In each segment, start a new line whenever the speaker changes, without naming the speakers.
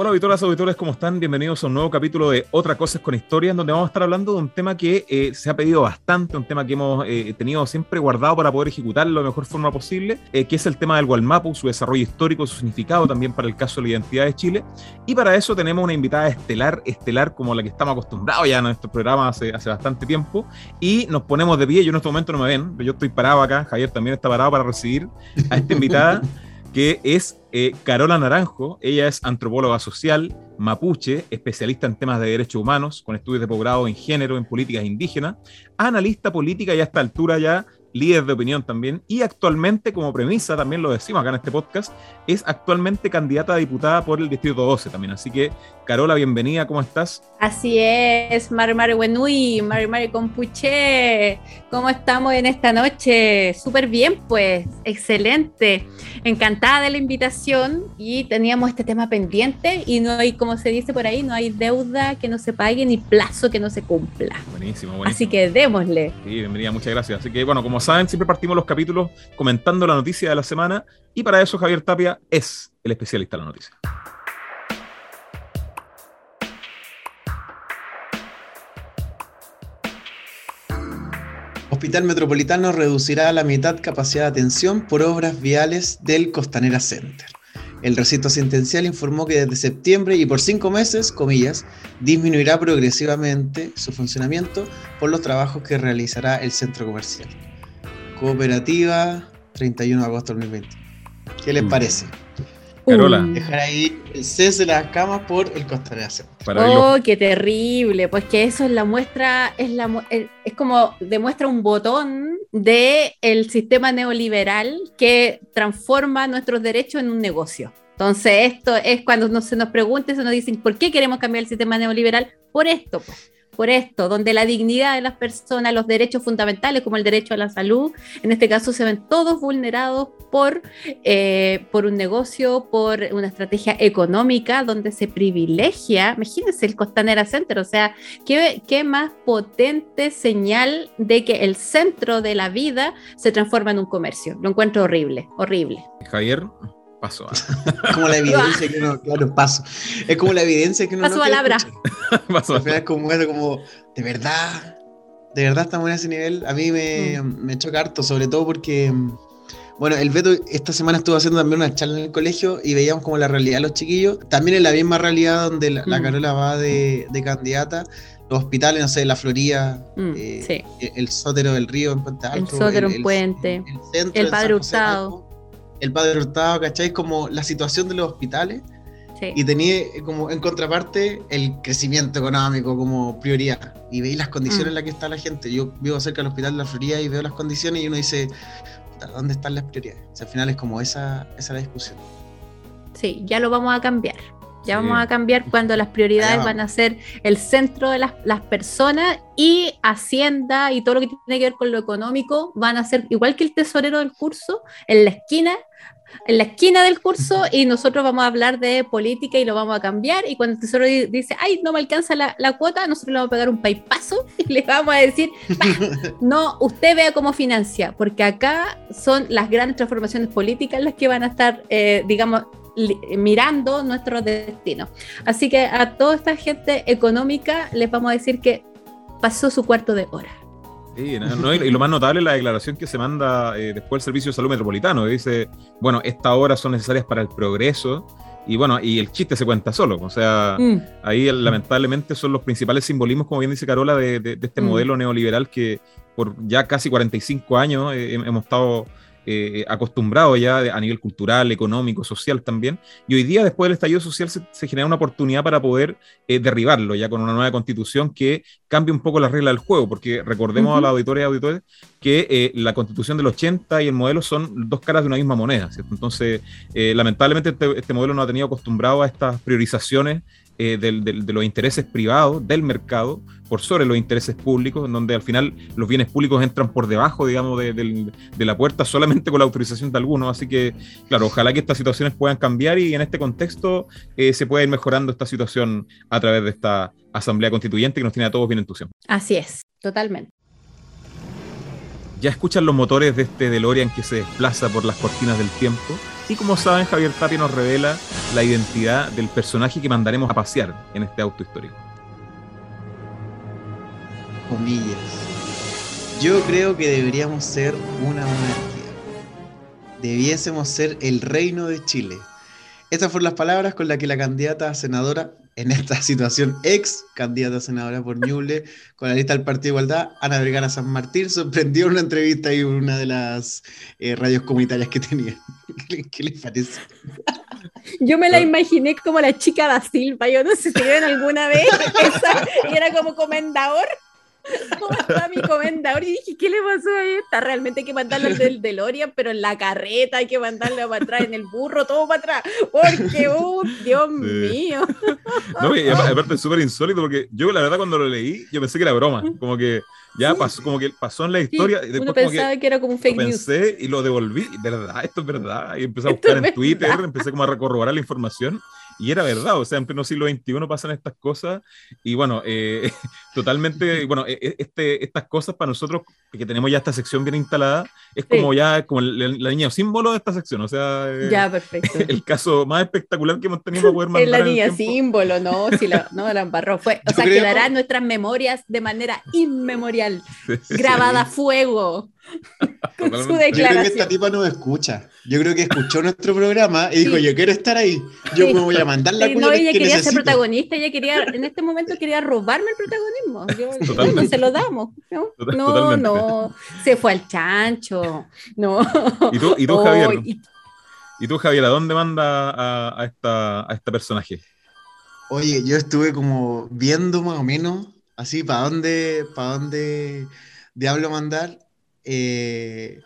Hola auditoras, auditores, ¿cómo están? Bienvenidos a un nuevo capítulo de Otra Cosas con Historia, en donde vamos a estar hablando de un tema que eh, se ha pedido bastante, un tema que hemos eh, tenido siempre guardado para poder ejecutarlo de la mejor forma posible, eh, que es el tema del Gualmapu, su desarrollo histórico, su significado también para el caso de la identidad de Chile. Y para eso tenemos una invitada estelar, estelar como la que estamos acostumbrados ya en nuestro programa hace, hace bastante tiempo, y nos ponemos de pie, yo en este momento no me ven, yo estoy parado acá, Javier también está parado para recibir a esta invitada. que es eh, Carola Naranjo. Ella es antropóloga social, mapuche, especialista en temas de derechos humanos, con estudios de posgrado en género, en políticas indígenas, analista política y a esta altura ya líder de opinión también, y actualmente, como premisa, también lo decimos acá en este podcast, es actualmente candidata a diputada por el Distrito 12 también. Así que, Carola, bienvenida, ¿cómo estás?
Así es, Mari Mari Wenui, Mari Mari Compuche, ¿cómo estamos en esta noche? Súper bien, pues, excelente. Encantada de la invitación y teníamos este tema pendiente y no hay, como se dice por ahí, no hay deuda que no se pague ni plazo que no se cumpla. Buenísimo, buenísimo. Así que démosle.
Sí, bienvenida, muchas gracias. Así que, bueno, como saben, siempre partimos los capítulos comentando la noticia de la semana y para eso Javier Tapia es el especialista de la noticia.
Hospital Metropolitano reducirá a la mitad capacidad de atención por obras viales del Costanera Center. El recinto asistencial informó que desde septiembre y por cinco meses, comillas, disminuirá progresivamente su funcionamiento por los trabajos que realizará el centro comercial. Cooperativa, 31 de agosto del 2020. ¿Qué les mm. parece?
Carola.
Dejar ahí el cese de las camas por el Costanera
Oh, qué terrible. Pues que eso es la muestra, es, la, es como demuestra un botón del el sistema neoliberal que transforma nuestros derechos en un negocio. Entonces, esto es cuando se nos pregunta, se nos dicen, ¿por qué queremos cambiar el sistema neoliberal? Por esto. Pues por esto, donde la dignidad de las personas, los derechos fundamentales como el derecho a la salud, en este caso se ven todos vulnerados por, eh, por un negocio, por una estrategia económica donde se privilegia, imagínense el Costanera Center, o sea, ¿qué, qué más potente señal de que el centro de la vida se transforma en un comercio. Lo encuentro horrible, horrible.
Javier, Paso.
como la evidencia que uno, claro, paso. Es como la evidencia que uno
paso no palabra.
paso Al final es como, como, de verdad, de verdad estamos en ese nivel. A mí me, mm. me choca harto, sobre todo porque, bueno, el Beto esta semana estuvo haciendo también una charla en el colegio y veíamos como la realidad de los chiquillos. También en la misma realidad donde la, mm. Carola va de, de, candidata. Los hospitales, no sé, la Florida, mm, eh, el Sótero del Río en Puente
Alto. El Sótero en Puente, el, el Padre Hurtado
el padre Hurtado, ¿cachai? Como la situación de los hospitales. Y tenía eh, como en contraparte el crecimiento económico como prioridad. Y veis las condiciones en mm. las que está la gente. Yo vivo cerca del hospital de la Florida y veo las condiciones y uno dice, ¿dónde están las prioridades? al final es como esa, esa la discusión.
Sí, ya lo vamos a cambiar. Ya vamos a cambiar cuando las prioridades van a ser el centro de las, las, personas y Hacienda y todo lo que tiene que ver con lo económico van a ser igual que el tesorero del curso, en la esquina en la esquina del curso y nosotros vamos a hablar de política y lo vamos a cambiar. Y cuando el tesoro dice, ay, no me alcanza la, la cuota, nosotros le vamos a pegar un paipazo y le vamos a decir, no, usted vea cómo financia, porque acá son las grandes transformaciones políticas las que van a estar, eh, digamos, mirando nuestro destino. Así que a toda esta gente económica les vamos a decir que pasó su cuarto de hora
y lo más notable es la declaración que se manda eh, después del Servicio de Salud Metropolitano, que dice, bueno, estas horas son necesarias para el progreso, y bueno, y el chiste se cuenta solo, o sea, mm. ahí lamentablemente son los principales simbolismos, como bien dice Carola, de, este mm. modelo neoliberal que por ya casi 45 años eh, hemos estado eh, acostumbrado ya a nivel cultural, económico, social también. Y hoy día, después del estallido social, se, genera una oportunidad para poder eh, derribarlo, ya con una nueva constitución que cambie un poco la regla del juego, porque recordemos a la auditoría y auditores que eh, la constitución del 80 y el modelo son dos caras de una misma moneda, ¿cierto? Entonces, lamentablemente este, este, modelo no ha tenido acostumbrado a estas priorizaciones de, de los intereses privados del mercado por sobre los intereses públicos, en donde al final los bienes públicos entran por debajo, digamos, de, la puerta solamente con la autorización de algunos. Así que, claro, ojalá que estas situaciones puedan cambiar y en este contexto eh, se pueda ir mejorando esta situación a través de esta Asamblea Constituyente que nos tiene a todos bien entusiasmados.
Así es, totalmente.
Ya escuchan los motores de este DeLorean que se desplaza por las cortinas del tiempo. Y como saben, Javier Tapia nos revela la identidad del personaje que mandaremos a pasear en este auto histórico.
Comillas. Yo creo que deberíamos ser una monarquía. Debiésemos ser el reino de Chile. Estas fueron las palabras con las que la candidata a senadora en esta situación, ex candidata a senadora por Ñuble, con la lista del Partido de Igualdad, Ana Vergara San Martín, sorprendió en una entrevista y una de las eh, radios comunitarias que tenía. ¿Qué, les parece?
Yo me la imaginé como la chica da Silva, yo no sé si vieron alguna vez, esa, y era como comendador. ¿Cómo está mi comendador? Y dije, ¿qué le pasó a esta? Realmente hay que mandarla del DeLorean, pero en la carreta hay que mandarla para atrás, en el burro, todo para atrás. Porque, uh, Dios mío.
No, y aparte es súper insólito porque yo la verdad cuando lo leí, yo pensé que era broma. Como que ya pasó, como que pasó en la historia. y
uno pensaba que, era como un fake
lo pensé y lo devolví. ¿Verdad? Esto es verdad. Y empecé a buscar en Twitter, empecé como a corroborar la información y era verdad, o sea, en pleno siglo XXI pasan estas cosas y bueno, eh, totalmente, bueno, e, e, este, estas cosas para nosotros que tenemos ya esta sección bien instalada, es como ya como la, niña símbolo de esta sección, o sea,
eh, ya, perfecto.
el caso más espectacular que hemos tenido para poder
mandar. Es la niña símbolo, no, si la, no, la embarró, fue, o sea, quedará en nuestras memorias de manera inmemorial, grabada a fuego.
Con su declaración. Yo creo que esta tipa no escucha. Yo creo que escuchó nuestro programa y dijo, yo quiero estar ahí. Yo me voy a mandar la
sí, No, ella quería ser protagonista, ella quería, en este momento quería robarme el protagonismo. Yo, no se lo damos. No, no, no, se fue al chancho. No.
¿Y tú, y tú Javier? Y... tú, Javier, a dónde manda a, a, esta, a este personaje?
Oye, yo estuve como viendo más o menos así para dónde, para dónde diablo mandar eh,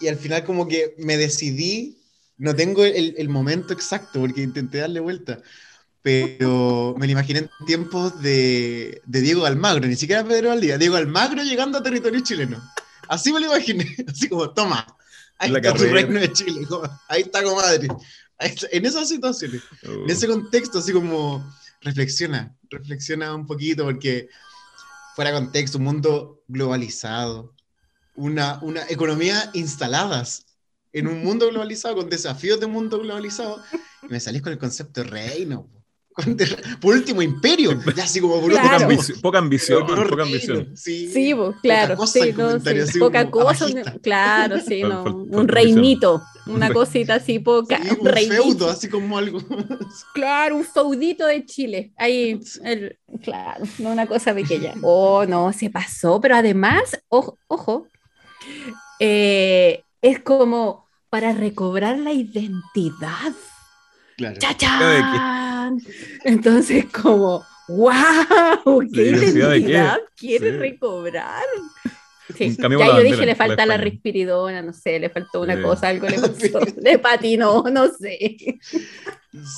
y, al final como que me decidí, no tengo el, momento exacto porque intenté darle vuelta, pero me lo imaginé en tiempos de, Diego Almagro, ni siquiera Pedro Valdía, Diego Almagro llegando a territorio chileno. Así me lo imaginé, así como, toma, ahí está tu reino de Chile, ahí está comadre. en esas situaciones, en ese contexto, así como, reflexiona, reflexiona un poquito porque fuera contexto, un mundo globalizado, una, una economía instaladas en un mundo globalizado, con desafíos de mundo globalizado, y me salís con el concepto de reino. Por último, imperio. Ya así como por
poca, ambición, poca ambición. Poca ambición.
Sí, sí claro. Poca cosa, sí, no, sí. Poca cosa claro, sí, no. un reinito. Una cosita así, poca.
un, feudo, así como algo.
Claro, un feudito de Chile. Ahí, el, claro, no una cosa pequeña. Oh, no, se pasó, pero además, ojo, ojo eh, es como para recobrar la identidad. Claro. Entonces, como, ¡wow! ¿Qué identidad quiere recobrar? Ya yo dije, le falta la, respiridona, no sé, le faltó una cosa, algo le pasó, le patinó, no sé.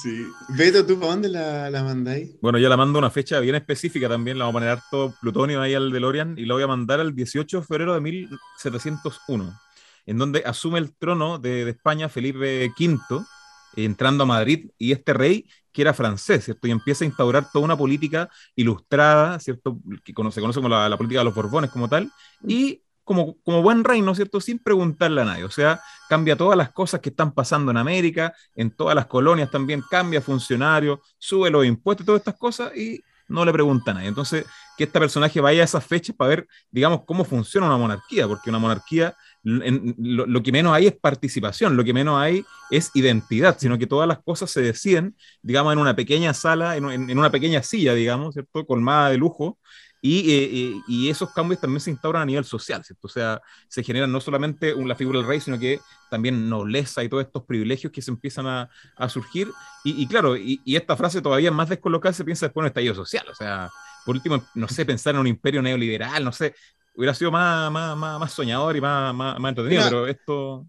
Sí. Beto, ¿tú para dónde la, la mandáis?
Bueno, yo la mando una fecha bien específica también, la vamos a poner harto plutonio ahí al DeLorean y la voy a mandar al 18 de febrero de 1701, en donde asume el trono de, de España Felipe V, entrando a Madrid, y este rey que era francés, ¿cierto? Y empieza a instaurar toda una política ilustrada, ¿cierto? Que se conoce como la, política de los Borbones como tal, y como, como buen reino, ¿cierto? Sin preguntarle a nadie. O sea, cambia todas las cosas que están pasando en América, en todas las colonias también, cambia funcionarios, sube los impuestos, todas estas cosas, y no le pregunta a nadie. Entonces, que este personaje vaya a esas fechas para ver, digamos, cómo funciona una monarquía, porque una monarquía lo, que menos hay es participación, lo que menos hay es identidad, sino que todas las cosas se deciden, digamos, en una pequeña sala, en, una pequeña silla, digamos, ¿cierto? Colmada de lujo, y, eh, y, esos cambios también se instauran a nivel social, ¿cierto? O sea, se generan no solamente la figura del rey, sino que también nobleza y todos estos privilegios que se empiezan a, surgir. Y, y claro, y, esta frase todavía más descolocada se piensa después en el estallido social, o sea, por último, no sé, pensar en un imperio neoliberal, no sé, hubiera sido más, más, más, soñador y más, más, entretenido, pero esto.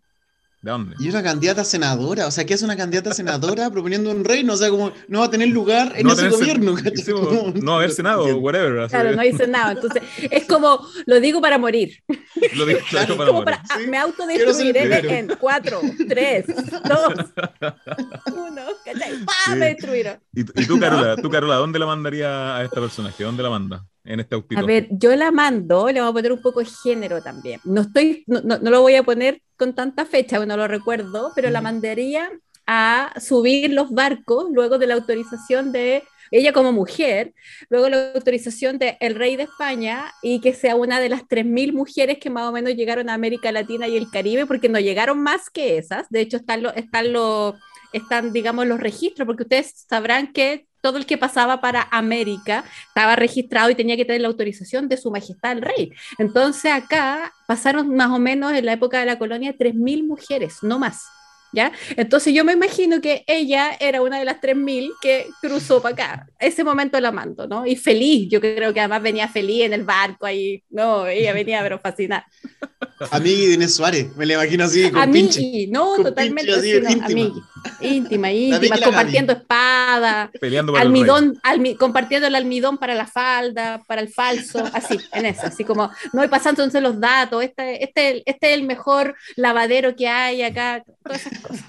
¿De dónde?
Y una candidata senadora, o sea, ¿qué es una candidata senadora proponiendo un reino? O sea, como no va a tener lugar en ese gobierno.
no va a haber senado, whatever.
Claro, no hay senado. Entonces, es como, lo digo para morir. Lo digo, claro, para morir. Me autodestruiré en 4, 3, 2, 1, ¿cachai? ¡Pam! Me destruyeron.
¿Y, tú, Carola, tú, Carola, ¿dónde la mandaría a esta personaje? ¿Dónde la manda? En este autito?
A ver, yo la mando, le voy a poner un poco de género también. No estoy, no, no, lo voy a poner con tanta fecha, no lo recuerdo, pero la mandaría a subir los barcos luego de la autorización de ella como mujer, luego la autorización del el rey de España y que sea una de las 3.000 mujeres que más o menos llegaron a América Latina y el Caribe, porque no llegaron más que esas. De hecho, están, lo, están, lo, están digamos, los registros, porque ustedes sabrán que todo el que pasaba para América estaba registrado y tenía que tener la autorización de su majestad el rey. Entonces acá pasaron más o menos en la época de la colonia 3.000 mujeres, no más. ¿Ya? Entonces yo me imagino que ella era una de las 3.000 que cruzó para acá. Ese momento la mando, ¿no? Y feliz, yo creo que además venía feliz en el barco ahí, no, ella venía pero fascinada.
A mí Inés Suárez, me la imagino así, con
pinche. No, totalmente así, íntima. Íntima, íntima, compartiendo espada,
peleando
almidón, compartiendo el almidón para la falda, para el falso, así, en eso, así como, no, y pasándose los datos, este, este, este es el mejor lavadero que hay acá, todas esas cosas.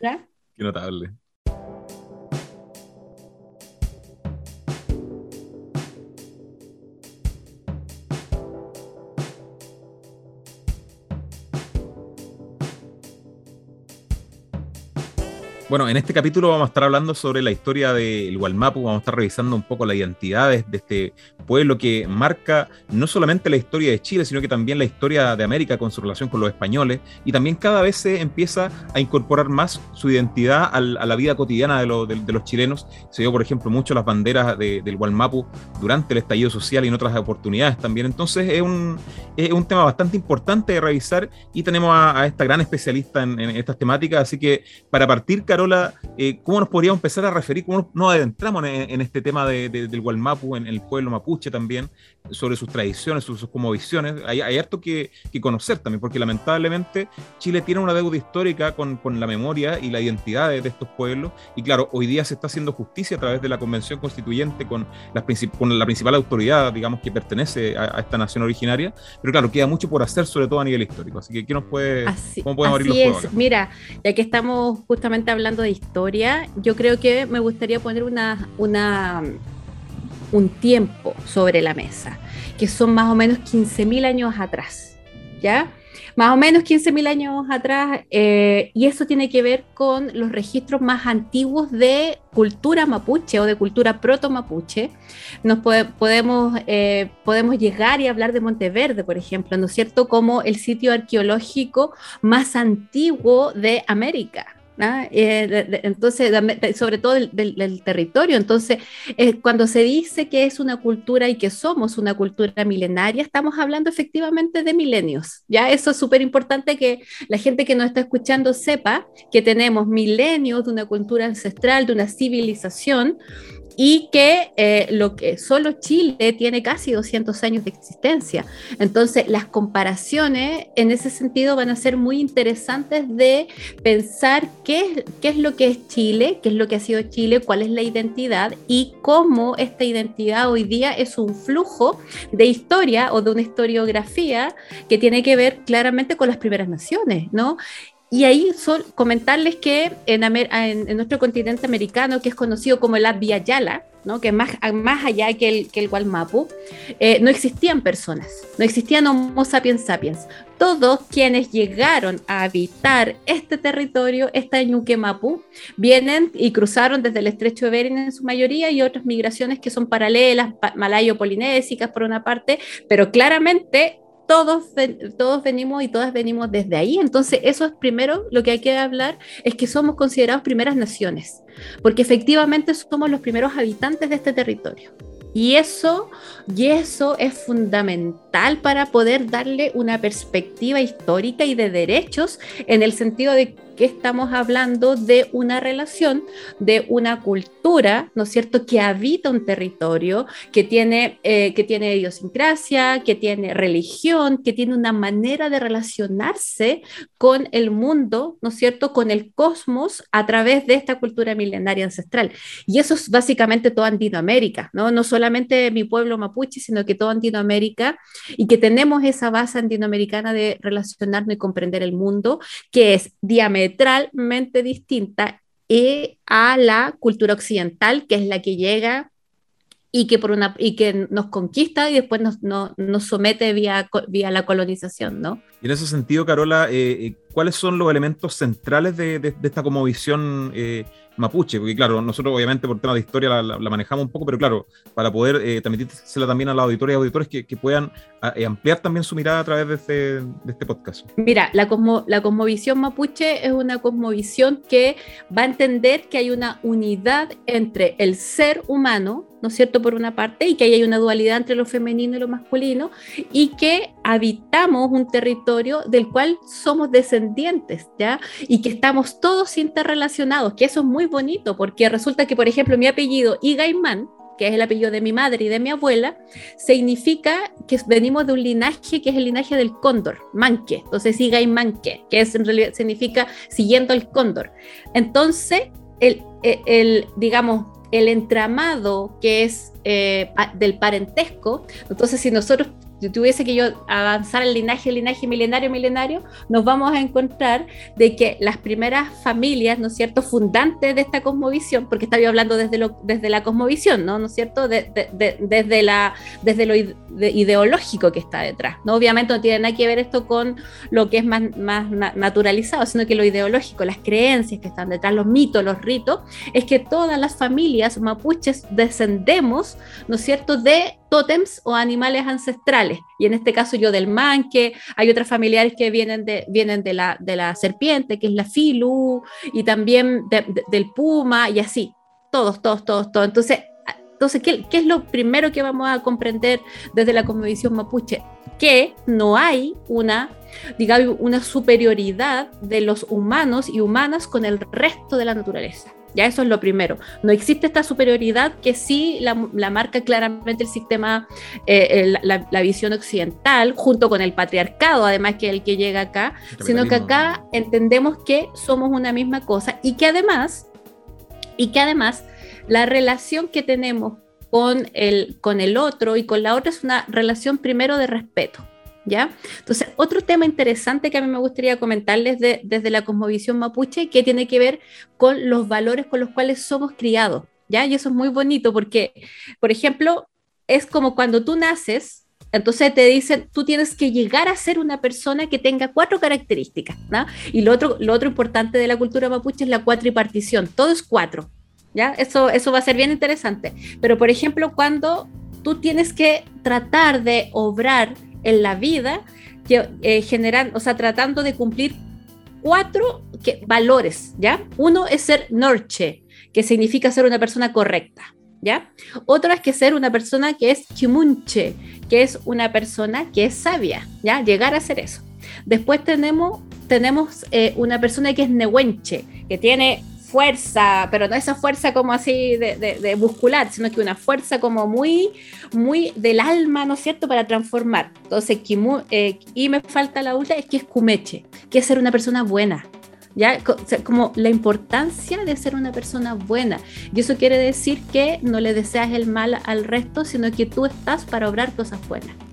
¿Ya?
Qué notable. Bueno, en este capítulo vamos a estar hablando sobre la historia del Gualmapu, vamos a estar revisando un poco las identidades de este pueblo que marca no solamente la historia de Chile, sino que también la historia de América con su relación con los españoles, y también cada vez se empieza a incorporar más su identidad a la vida cotidiana de, los chilenos. Se dio, por ejemplo, mucho las banderas del Gualmapu durante el estallido social y en otras oportunidades también. Entonces es un, tema bastante importante de revisar y tenemos a, esta gran especialista en, en estas temáticas, así que para partir, Carola, eh, ¿cómo nos podríamos empezar a referir, cómo nos adentramos en, este tema del Gualmapu, en el pueblo mapuche también, sobre sus tradiciones, sus, sus visiones? Hay, hay harto que, conocer también, porque lamentablemente Chile tiene una deuda histórica con, la memoria y la identidad de, estos pueblos, y claro, hoy día se está haciendo justicia a través de la Convención Constituyente con, las con la principal autoridad, digamos, que pertenece a, esta nación originaria, pero claro, queda mucho por hacer, sobre todo a nivel histórico. Así que, ¿qué nos puede,
¿cómo podemos abrir los es. Mira, ya que estamos justamente hablando de historia, yo creo que me gustaría poner una, una, un tiempo sobre la mesa, que son más o menos 15.000 años atrás, ¿ya? Más o menos 15.000 años atrás, eh, y eso tiene que ver con los registros más antiguos de cultura mapuche o de cultura proto-mapuche. Nos podemos, eh, podemos llegar y hablar de Monteverde, por ejemplo, ¿no es cierto? Como el sitio arqueológico más antiguo de América. ¿Ah? Eh, entonces, sobre todo del, territorio. Entonces, eh, cuando se dice que es una cultura y que somos una cultura milenaria, estamos hablando efectivamente de milenios. Ya eso es súper importante que la gente que nos está escuchando sepa que tenemos milenios de una cultura ancestral, de una civilización y que eh, lo que solo Chile tiene casi 200 años de existencia. Entonces, las comparaciones en ese sentido van a ser muy interesantes de pensar qué, qué es lo que es Chile, qué es lo que ha sido Chile, cuál es la identidad y cómo esta identidad hoy día es un flujo de historia o de una historiografía que tiene que ver claramente con las primeras naciones, ¿no? Y ahí comentarles que en, en, nuestro continente americano, que es conocido como el Abya Yala, ¿no? que más, más allá que el, que el Gualmapu, eh, no existían personas, no existían Homo sapiens sapiens. Todos quienes llegaron a habitar este territorio, esta Ñuque Mapu, vienen y cruzaron desde el estrecho de Bering en su mayoría y otras migraciones que son paralelas, malayo-polinésicas por una parte, pero claramente todos, todos venimos y todas venimos desde ahí. Entonces, eso es primero lo que hay que hablar, es que somos considerados primeras naciones, porque efectivamente somos los primeros habitantes de este territorio. Y eso, y eso es fundamental para poder darle una perspectiva histórica y de derechos en el sentido de que estamos hablando de una relación, de una cultura, ¿no es cierto?, que habita un territorio, que tiene, eh, que tiene idiosincrasia, que tiene religión, que tiene una manera de relacionarse con el mundo, ¿no es cierto?, con el cosmos a través de esta cultura milenaria ancestral. Y eso es básicamente toda Andinoamérica, ¿no? No solamente mi pueblo mapuche, sino que toda Andinoamérica, y que tenemos esa base andinoamericana de relacionarnos y comprender el mundo, que es diametralmente diametralmente distinta a la cultura occidental, que es la que llega y que, por una, y que nos conquista y después nos, nos somete vía, vía la colonización, ¿no?
Y en ese sentido, Carola, eh, eh, ¿cuáles son los elementos centrales de, esta como visión eh, mapuche? Porque claro, nosotros obviamente por tema de historia la, manejamos un poco, pero claro, para poder eh, transmitírsela también a la auditoría y auditores que, puedan ampliar también su mirada a través de este, este podcast.
Mira, la, cosmo, cosmovisión mapuche es una cosmovisión que va a entender que hay una unidad entre el ser humano, ¿no es cierto?, por una parte, y que hay una dualidad entre lo femenino y lo masculino, y que habitamos un territorio del cual somos descendientes, ¿ya? Y que estamos todos interrelacionados, que eso es muy bonito, porque resulta que, por ejemplo, mi apellido Igaimán, que es el apellido de mi madre y de mi abuela, significa que venimos de un linaje que es el linaje del cóndor, manque. Entonces, Igaimanque, que es, en realidad significa siguiendo el cóndor. Entonces, el, el digamos, el entramado que es eh, del parentesco, entonces si nosotros si tuviese que yo avanzar el linaje, el linaje milenario, milenario, nos vamos a encontrar de que las primeras familias, ¿no es cierto?, fundantes de esta cosmovisión, porque estaba hablando desde, lo, desde la cosmovisión, ¿no? ¿No es cierto?, desde, desde lo ideológico que está detrás, ¿no? Obviamente no tiene nada que ver esto con lo que es más, más naturalizado, sino que lo ideológico, las creencias que están detrás, los mitos, los ritos, es que todas las familias mapuches descendemos, ¿no es cierto?, de tótems o animales ancestrales. Y en este caso yo del manque, hay otras familiares que vienen de, vienen de, la, de la serpiente, que es la filu, y también del puma, y así. Todos, todos, todos, todos. Entonces, entonces ¿qué, ¿qué, es lo primero que vamos a comprender desde la cosmovisión mapuche? Que no hay una, digamos, una superioridad de los humanos y humanas con el resto de la naturaleza. Ya eso es lo primero. No existe esta superioridad que sí la, marca claramente el sistema, eh, la, visión occidental, junto con el patriarcado, además que el que llega acá, sino que acá entendemos que somos una misma cosa y que además, y que además la relación que tenemos con el, con el otro y con la otra es una relación primero de respeto. ¿Ya? Entonces, otro tema interesante que a mí me gustaría comentarles desde la cosmovisión mapuche, que tiene que ver con los valores con los cuales somos criados, ¿ya? Y eso es muy bonito porque, por ejemplo, es como cuando tú naces, entonces te dicen, tú tienes que llegar a ser una persona que tenga cuatro características, ¿no? Y lo otro, lo otro importante de la cultura mapuche es la cuatripartición, todo es cuatro, ¿ya? Eso, eso va a ser bien interesante. Pero, por ejemplo, cuando tú tienes que tratar de obrar en la vida, que, eh, generan, o sea, tratando de cumplir cuatro valores, ¿ya? Uno es ser norche, que significa ser una persona correcta, ¿ya? Otro es que ser una persona que es chimunche, que es una persona que es sabia, ¿ya? Llegar a ser eso. Después tenemos, tenemos eh, una persona que es nehuenche, que tiene fuerza, pero no esa fuerza como así de, muscular, sino que una fuerza como muy, muy del alma, ¿no es cierto?, para transformar. Entonces, eh, y me falta la última, es que es cumeche, que es ser una persona buena. ¿Ya? Como la importancia de ser una persona buena. Y eso quiere decir que no le deseas el mal al resto, sino que tú estás para obrar cosas buenas.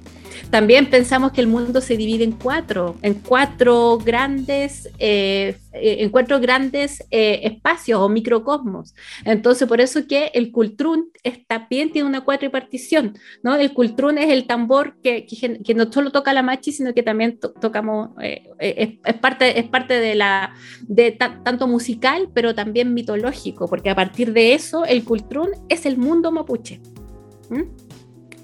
También pensamos que el mundo se divide en cuatro, en cuatro grandes, eh, eh, grandes eh, espacios o microcosmos. Entonces, por eso que el cultrún también tiene una cuatripartición, ¿no? El cultrún es el tambor que, que, no solo toca la machi, sino que también tocamos, es, parte, es parte de la, de tanto musical, pero también mitológico, porque a partir de eso, el cultrún es el mundo mapuche.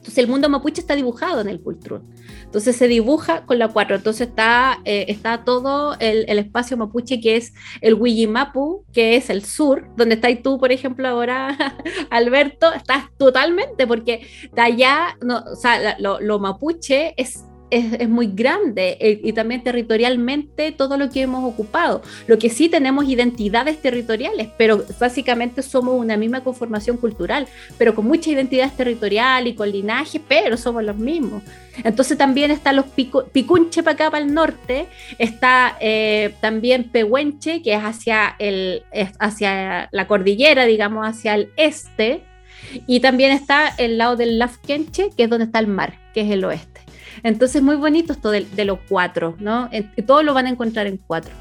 Entonces el mundo mapuche está dibujado en el Cultrún. Entonces se dibuja con la 4. Entonces está, eh, está todo el, espacio mapuche que es el Huillimapu, que es el sur, donde estáis tú, por ejemplo, ahora, Alberto, estás totalmente, porque de allá, no, o sea, lo mapuche es es, muy grande eh, y también territorialmente todo lo que hemos ocupado. Lo que sí tenemos identidades territoriales, pero básicamente somos una misma conformación cultural, pero con mucha identidad territorial y con linaje, pero somos los mismos. Entonces también están los Picunche para acá, para el norte, está eh, también Pehuenche, que es hacia, el, hacia la cordillera, digamos, hacia el este, y también está el lado del Lafkenche, que es donde está el mar, que es el oeste. Entonces, muy bonito esto de, los cuatro, ¿no? todo lo van a encontrar en cuatro.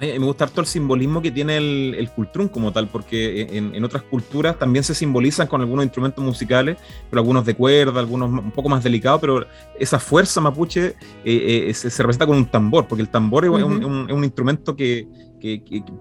me gusta harto el simbolismo que tiene el, el cultrún como tal, porque en, otras culturas también se simbolizan con algunos instrumentos musicales, pero algunos de cuerda, algunos un poco más delicados, pero esa fuerza mapuche eh, eh, se, representa con un tambor, porque el tambor es, un, instrumento que,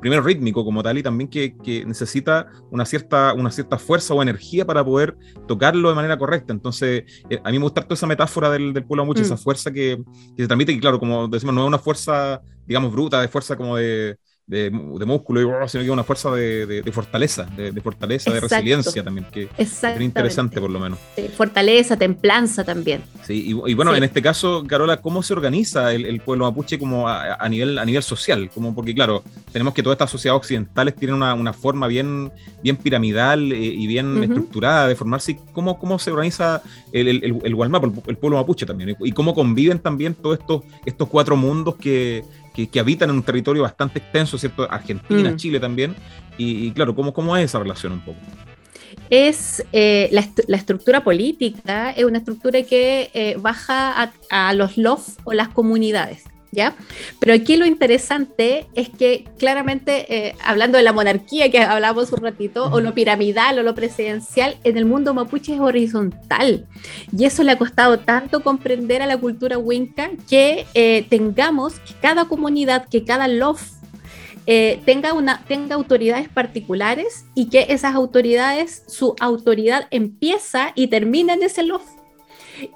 primero rítmico como tal y también que, necesita una cierta, una cierta fuerza o energía para poder tocarlo de manera correcta. Entonces, eh, a mí me gusta toda esa metáfora del, del pueblo esa mm. fuerza que, que se transmite, y claro, como decimos, no es una fuerza digamos, bruta, de fuerza como de, de, músculo, y, oh, sino que una fuerza de, fortaleza, de, fortaleza, de resiliencia también, que es interesante por lo menos.
fortaleza, templanza también.
Sí, y, bueno, en este caso, Carola, ¿cómo se organiza el, pueblo mapuche como a, nivel, a nivel social? Como, porque claro, tenemos que todas estas sociedades occidentales tienen una, una forma bien, bien piramidal eh, y bien estructurada de formarse. ¿Cómo, ¿Cómo se organiza el, el, el, el pueblo mapuche también? Y cómo conviven también todos estos, estos cuatro mundos que que, habitan en un territorio bastante extenso, ¿cierto? Argentina, mm. Chile también. Y, claro, ¿cómo, ¿cómo es esa relación un poco?
es eh, la, estructura política, es una estructura que eh, baja a, a, los LOF o las comunidades. Pero aquí lo interesante es que claramente, eh, hablando de la monarquía que hablábamos un ratito, o lo piramidal o lo presidencial, en el mundo mapuche es horizontal. Y eso le ha costado tanto comprender a la cultura winca que eh, tengamos que cada comunidad, que cada lof eh, tenga, una, tenga autoridades particulares y que esas autoridades, su autoridad empieza y termina en ese lof.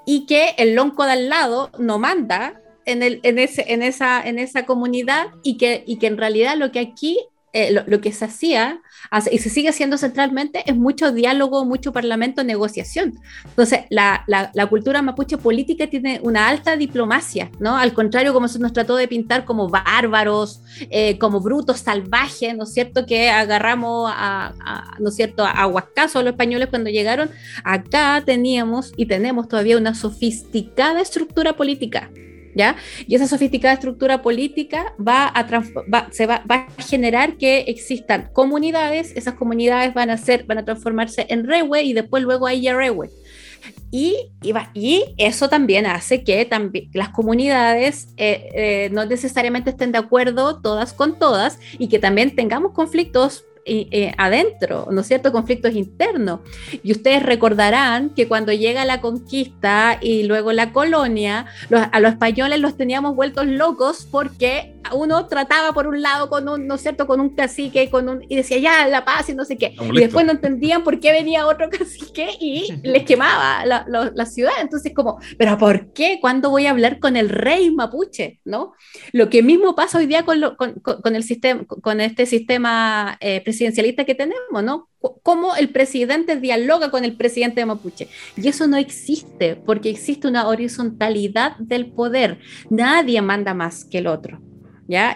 Y que el lonco de al lado no manda, en, el, en, ese, en, esa, en esa comunidad y que, y que en realidad lo que aquí, eh, lo, que se hacía y se sigue haciendo centralmente es mucho diálogo, mucho parlamento, negociación. Entonces, la, la, cultura mapuche política tiene una alta diplomacia, ¿no? Al contrario, como se nos trató de pintar como bárbaros, eh, como brutos, salvajes, ¿no es cierto? Que agarramos a, ¿no es cierto?, a, a Huascazo a los españoles cuando llegaron. Acá teníamos y tenemos todavía una sofisticada estructura política ¿ya? Y esa sofisticada estructura política va a, se va, a generar que existan comunidades, esas comunidades van a, ser, van a transformarse en rewe y después luego hay ya rewe. Y, y, eso también hace que también las comunidades eh, eh, no necesariamente estén de acuerdo todas con todas y que también tengamos conflictos eh, adentro, ¿no es cierto? Conflictos internos. Y ustedes recordarán que cuando llega la conquista y luego la colonia, a los españoles los teníamos vueltos locos porque uno trataba por un lado con un, ¿no es cierto?, con un cacique con un, y decía ya la paz y no sé qué. y después no entendían por qué venía otro cacique y les quemaba la, la, ciudad. Entonces, como, ¿pero por qué? ¿Cuándo voy a hablar con el rey mapuche? ¿No? Lo que mismo pasa hoy día con, con, con el sistema, con este sistema eh, presidencialista que tenemos, ¿no? cómo el presidente dialoga con el presidente de Mapuche. Y eso no existe, porque existe una horizontalidad del poder. Nadie manda más que el otro.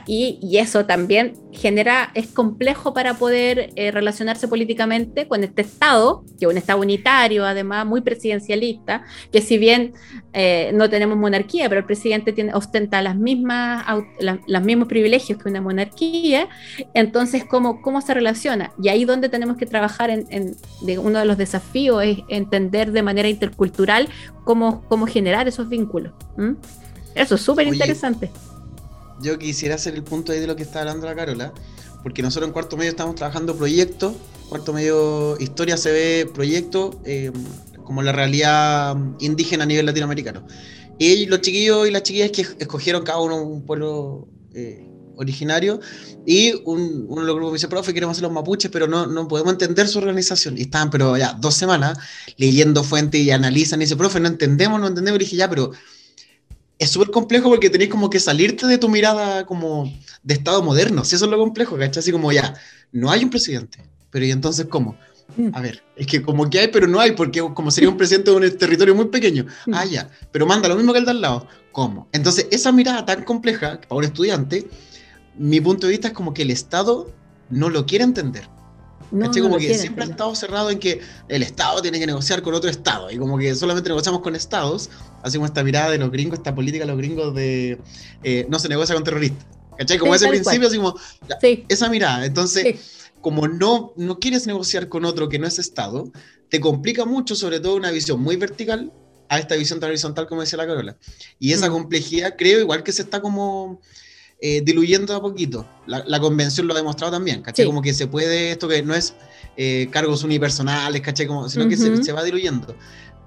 Y, eso también genera, es complejo para poder eh, relacionarse políticamente con este Estado, que es un Estado unitario, además muy presidencialista, que si bien eh, no tenemos monarquía, pero el presidente tiene, ostenta las mismas, los mismos privilegios que una monarquía, entonces, ¿cómo, ¿cómo se relaciona? Y ahí donde tenemos que trabajar en, uno de los desafíos es entender de manera intercultural cómo, cómo generar esos vínculos. Eso es súper interesante
yo quisiera hacer el punto ahí de lo que está hablando la Carola, porque nosotros en cuarto medio estamos trabajando proyectos, cuarto medio historia se ve proyectos eh, como la realidad indígena a nivel latinoamericano. Y los chiquillos y las chiquillas que escogieron cada uno un pueblo eh, originario y un, uno de los grupos me dice, profe, queremos hacer los mapuches, pero no, no podemos entender su organización. Y estaban, pero ya, dos semanas leyendo fuentes y analizan y dice, profe, no entendemos, no entendemos. Y dije, ya, pero es súper complejo porque tenés como que salirte de tu mirada como de Estado moderno. Si eso es lo complejo, ¿cachai? Así como ya, no hay un presidente. Pero ¿y entonces cómo? Mm. A ver, es que como que hay, pero no hay, porque como sería un presidente de un territorio muy pequeño. Mm. Ah, ya, pero manda lo mismo que el de al lado. ¿Cómo? Entonces, esa mirada tan compleja para un estudiante, mi punto de vista es como que el Estado no lo quiere entender. No, como que siempre ha estado cerrado en que el Estado tiene que negociar con otro Estado y como que solamente negociamos con Estados, así como esta mirada de los gringos, esta política de los gringos de eh, no se negocia con terroristas. ¿Cachai? Como ese principio, así como esa mirada. Entonces, como no, no quieres negociar con otro que no es Estado, te complica mucho, sobre todo una visión muy vertical a esta visión tan horizontal, como decía la Carola. Y esa mm. complejidad, creo, igual que se está como eh, diluyendo a poquito. La, convención lo ha demostrado también, ¿cachai? Como que se puede, esto que no es eh, cargos unipersonales, ¿cachai? Como, sino que se, va diluyendo.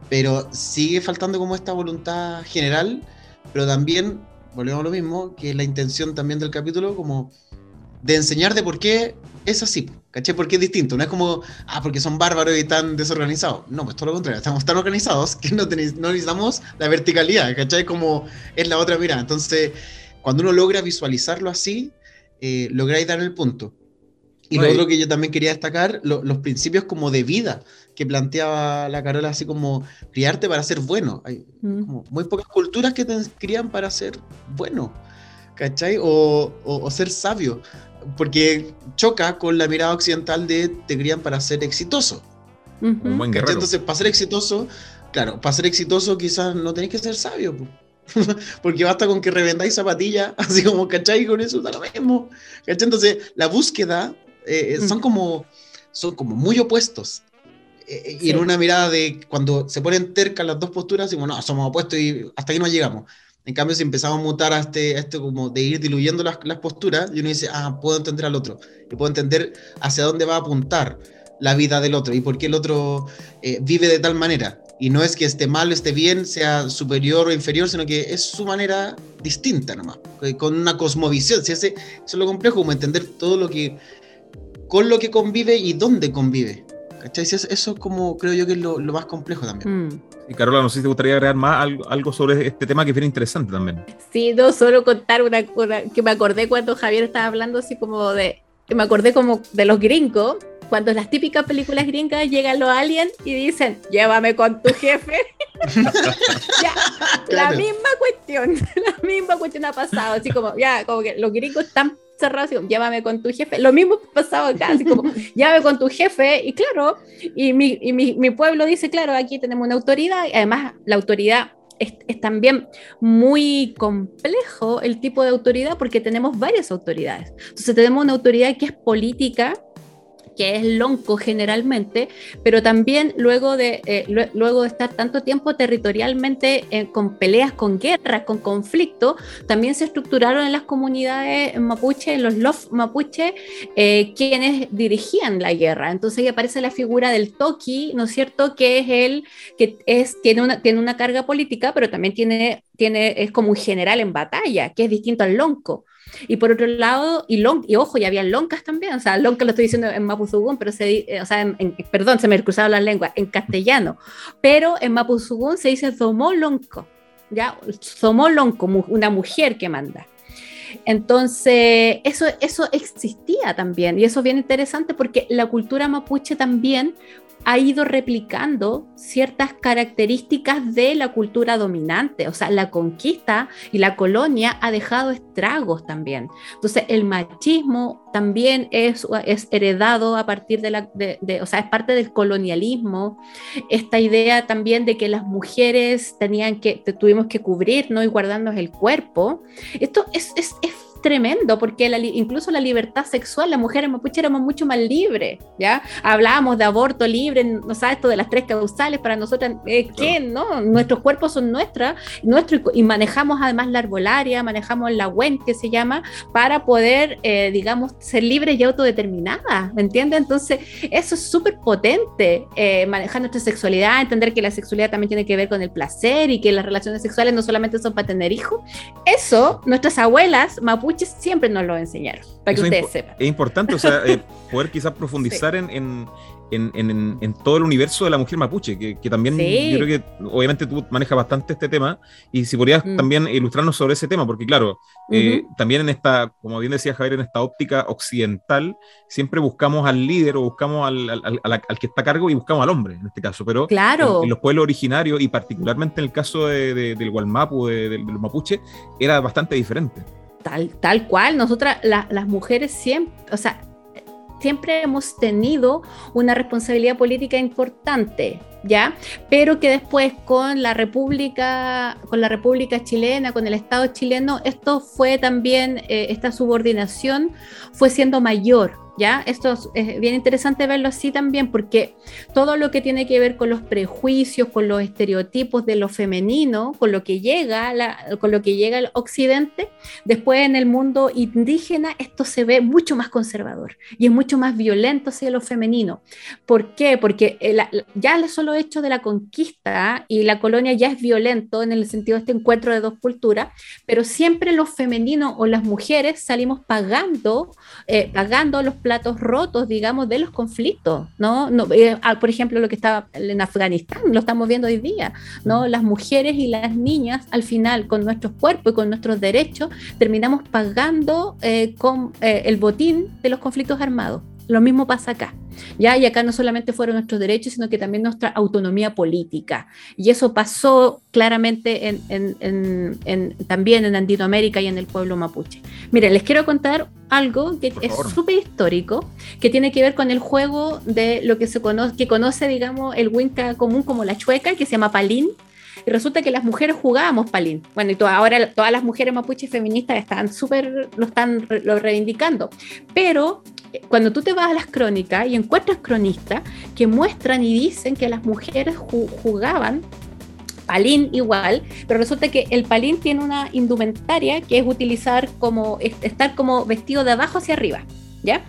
Pero sigue faltando como esta voluntad general, pero también, volvemos a lo mismo, que es la intención también del capítulo, como de enseñar de por qué es así, ¿cachai? Porque es distinto, no es como, ah, porque son bárbaros y tan desorganizados. No, pues todo lo contrario, estamos tan organizados que no, no necesitamos la verticalidad, ¿cachai? Como es la otra mirada. Entonces, cuando uno logra visualizarlo así, eh, lográis dar el punto. Y lo otro que yo también quería destacar, los principios como de vida que planteaba la Carola, así como criarte para ser bueno. Hay mm. muy pocas culturas que te crían para ser bueno, ¿cachai? O, o, ser sabio, porque choca con la mirada occidental de te crían para ser exitoso.
Un buen guerrero.
Entonces, para ser exitoso, claro, para ser exitoso quizás no tenéis que ser sabio. Porque basta con que revendáis zapatillas, así como, ¿cachai? Con eso da lo mismo. ¿cachai? Entonces, la búsqueda eh, eh, son, como, son como muy opuestos. Eh, y en una mirada de cuando se ponen tercas las dos posturas, decimos, no, somos opuestos y hasta aquí no llegamos. En cambio, si empezamos a mutar a este, este como de ir diluyendo las, las posturas, y uno dice, ah, puedo entender al otro, y puedo entender hacia dónde va a apuntar la vida del otro y por qué el otro vive de tal manera. Y no es que esté mal, esté bien, sea superior o inferior, sino que es su manera distinta nomás, eh, con una cosmovisión. Si ese, eso es lo complejo, como entender todo lo que, con lo que convive y dónde convive. ¿Cachai? Eso, como creo yo que es lo, más complejo también.
Mm. Y Carola, no sé si te gustaría agregar más algo, sobre este tema que viene interesante también.
Sí, no, solo contar una, una que me acordé cuando Javier estaba hablando así como de, me acordé como de los gringos, cuando las típicas películas gringas llegan los aliens y dicen, llévame con tu jefe. ya, la misma cuestión, la misma cuestión ha pasado, así como, ya, como que los gringos están cerrados, así como, llévame con tu jefe. Lo mismo ha pasado acá, así como, llévame con tu jefe, y claro, y, mi, y mi, mi pueblo dice, claro, aquí tenemos una autoridad, y además la autoridad es, es, también muy complejo el tipo de autoridad porque tenemos varias autoridades. Entonces tenemos una autoridad que es política, que es lonco generalmente, pero también luego de, eh, luego de estar tanto tiempo territorialmente eh, con peleas, con guerras, con conflicto, también se estructuraron en las comunidades mapuche, en los lof mapuche, eh, quienes dirigían la guerra. Entonces ahí aparece la figura del toki, ¿no es cierto?, que es él, que es, tiene, una, tiene una carga política, pero también tiene, tiene, es como un general en batalla, que es distinto al lonco. Y por otro lado, y, long, y ojo, ya había loncas también, o sea, lonca lo estoy diciendo en mapuzugún, pero se, eh, o sea, en, perdón, se me cruzaron las lenguas, en castellano, pero en mapuzugún se dice zomolonco, ya, zomolonco, una mujer que manda. Entonces, eso, eso existía también, y eso es bien interesante porque la cultura mapuche también ha ido replicando ciertas características de la cultura dominante. O sea, la conquista y la colonia ha dejado estragos también. Entonces, el machismo también es, es heredado a partir de la, o sea, es parte del colonialismo. Esta idea también de que las mujeres tenían que, tuvimos que cubrirnos y guardarnos el cuerpo. Esto es, es, es tremendo, porque incluso la libertad sexual, las mujeres mapuche éramos mucho más libres, ¿ya? Hablábamos de aborto libre, no sabes, esto de las tres causales, para nosotras, eh, ¿qué? ¿No? Nuestros cuerpos son nuestras, nuestro, y manejamos además la arbolaria, manejamos la WEN, que se llama, para poder, eh, digamos, ser libres y autodeterminadas, ¿me entiendes? Entonces, eso es súper potente, eh, manejar nuestra sexualidad, entender que la sexualidad también tiene que ver con el placer y que las relaciones sexuales no solamente son para tener hijos. Eso, nuestras abuelas mapuche siempre nos lo enseñaron, para que ustedes sepan.
Es importante, o sea, eh, poder quizás profundizar en, en, en, en, todo el universo de la mujer mapuche, que, que también yo creo que obviamente tú manejas bastante este tema, y si podrías mm. también ilustrarnos sobre ese tema, porque claro, eh, también en esta, como bien decía Javier, en esta óptica occidental, siempre buscamos al líder o buscamos al, al, al, que está a cargo y buscamos al hombre, en este caso, pero
claro.
en, los pueblos originarios, y particularmente en el caso de, del Gualmapu, de, del mapuche, era bastante diferente.
Tal, tal cual, nosotras las mujeres siempre, o sea, siempre hemos tenido una responsabilidad política importante, ¿ya? Pero que después con la República, con la República chilena, con el Estado chileno, esto fue también, eh, esta subordinación fue siendo mayor, ¿ya? Esto es bien interesante verlo así también, porque todo lo que tiene que ver con los prejuicios, con los estereotipos de lo femenino, con lo que llega, con lo que llega al occidente, después en el mundo indígena esto se ve mucho más conservador y es mucho más violento hacia lo femenino. ¿Por qué? Porque ya el solo hecho de la conquista y la colonia ya es violento en el sentido de este encuentro de dos culturas, pero siempre los femeninos o las mujeres salimos pagando, eh, pagando los platos rotos, digamos, de los conflictos, ¿no? Eh, ah, por ejemplo, lo que estaba en Afganistán, lo estamos viendo hoy día, ¿no? Las mujeres y las niñas, al final, con nuestros cuerpos y con nuestros derechos, terminamos pagando eh, con eh, el botín de los conflictos armados. Lo mismo pasa acá. ¿Ya? Y acá no solamente fueron nuestros derechos, sino que también nuestra autonomía política. Y eso pasó claramente en, también en Andinoamérica y en el pueblo mapuche. Miren, les quiero contar algo que es súper histórico, que tiene que ver con el juego de lo que se conoce, que conoce, digamos, el Winca común como la chueca, que se llama palín, y resulta que las mujeres jugábamos palín. Bueno, y ahora todas las mujeres mapuches feministas están súper, lo están lo reivindicando. Pero cuando tú te vas a las crónicas y encuentras cronistas que muestran y dicen que las mujeres jugaban palín igual, pero resulta que el palín tiene una indumentaria que es utilizar como estar como vestido de abajo hacia arriba, ¿ya?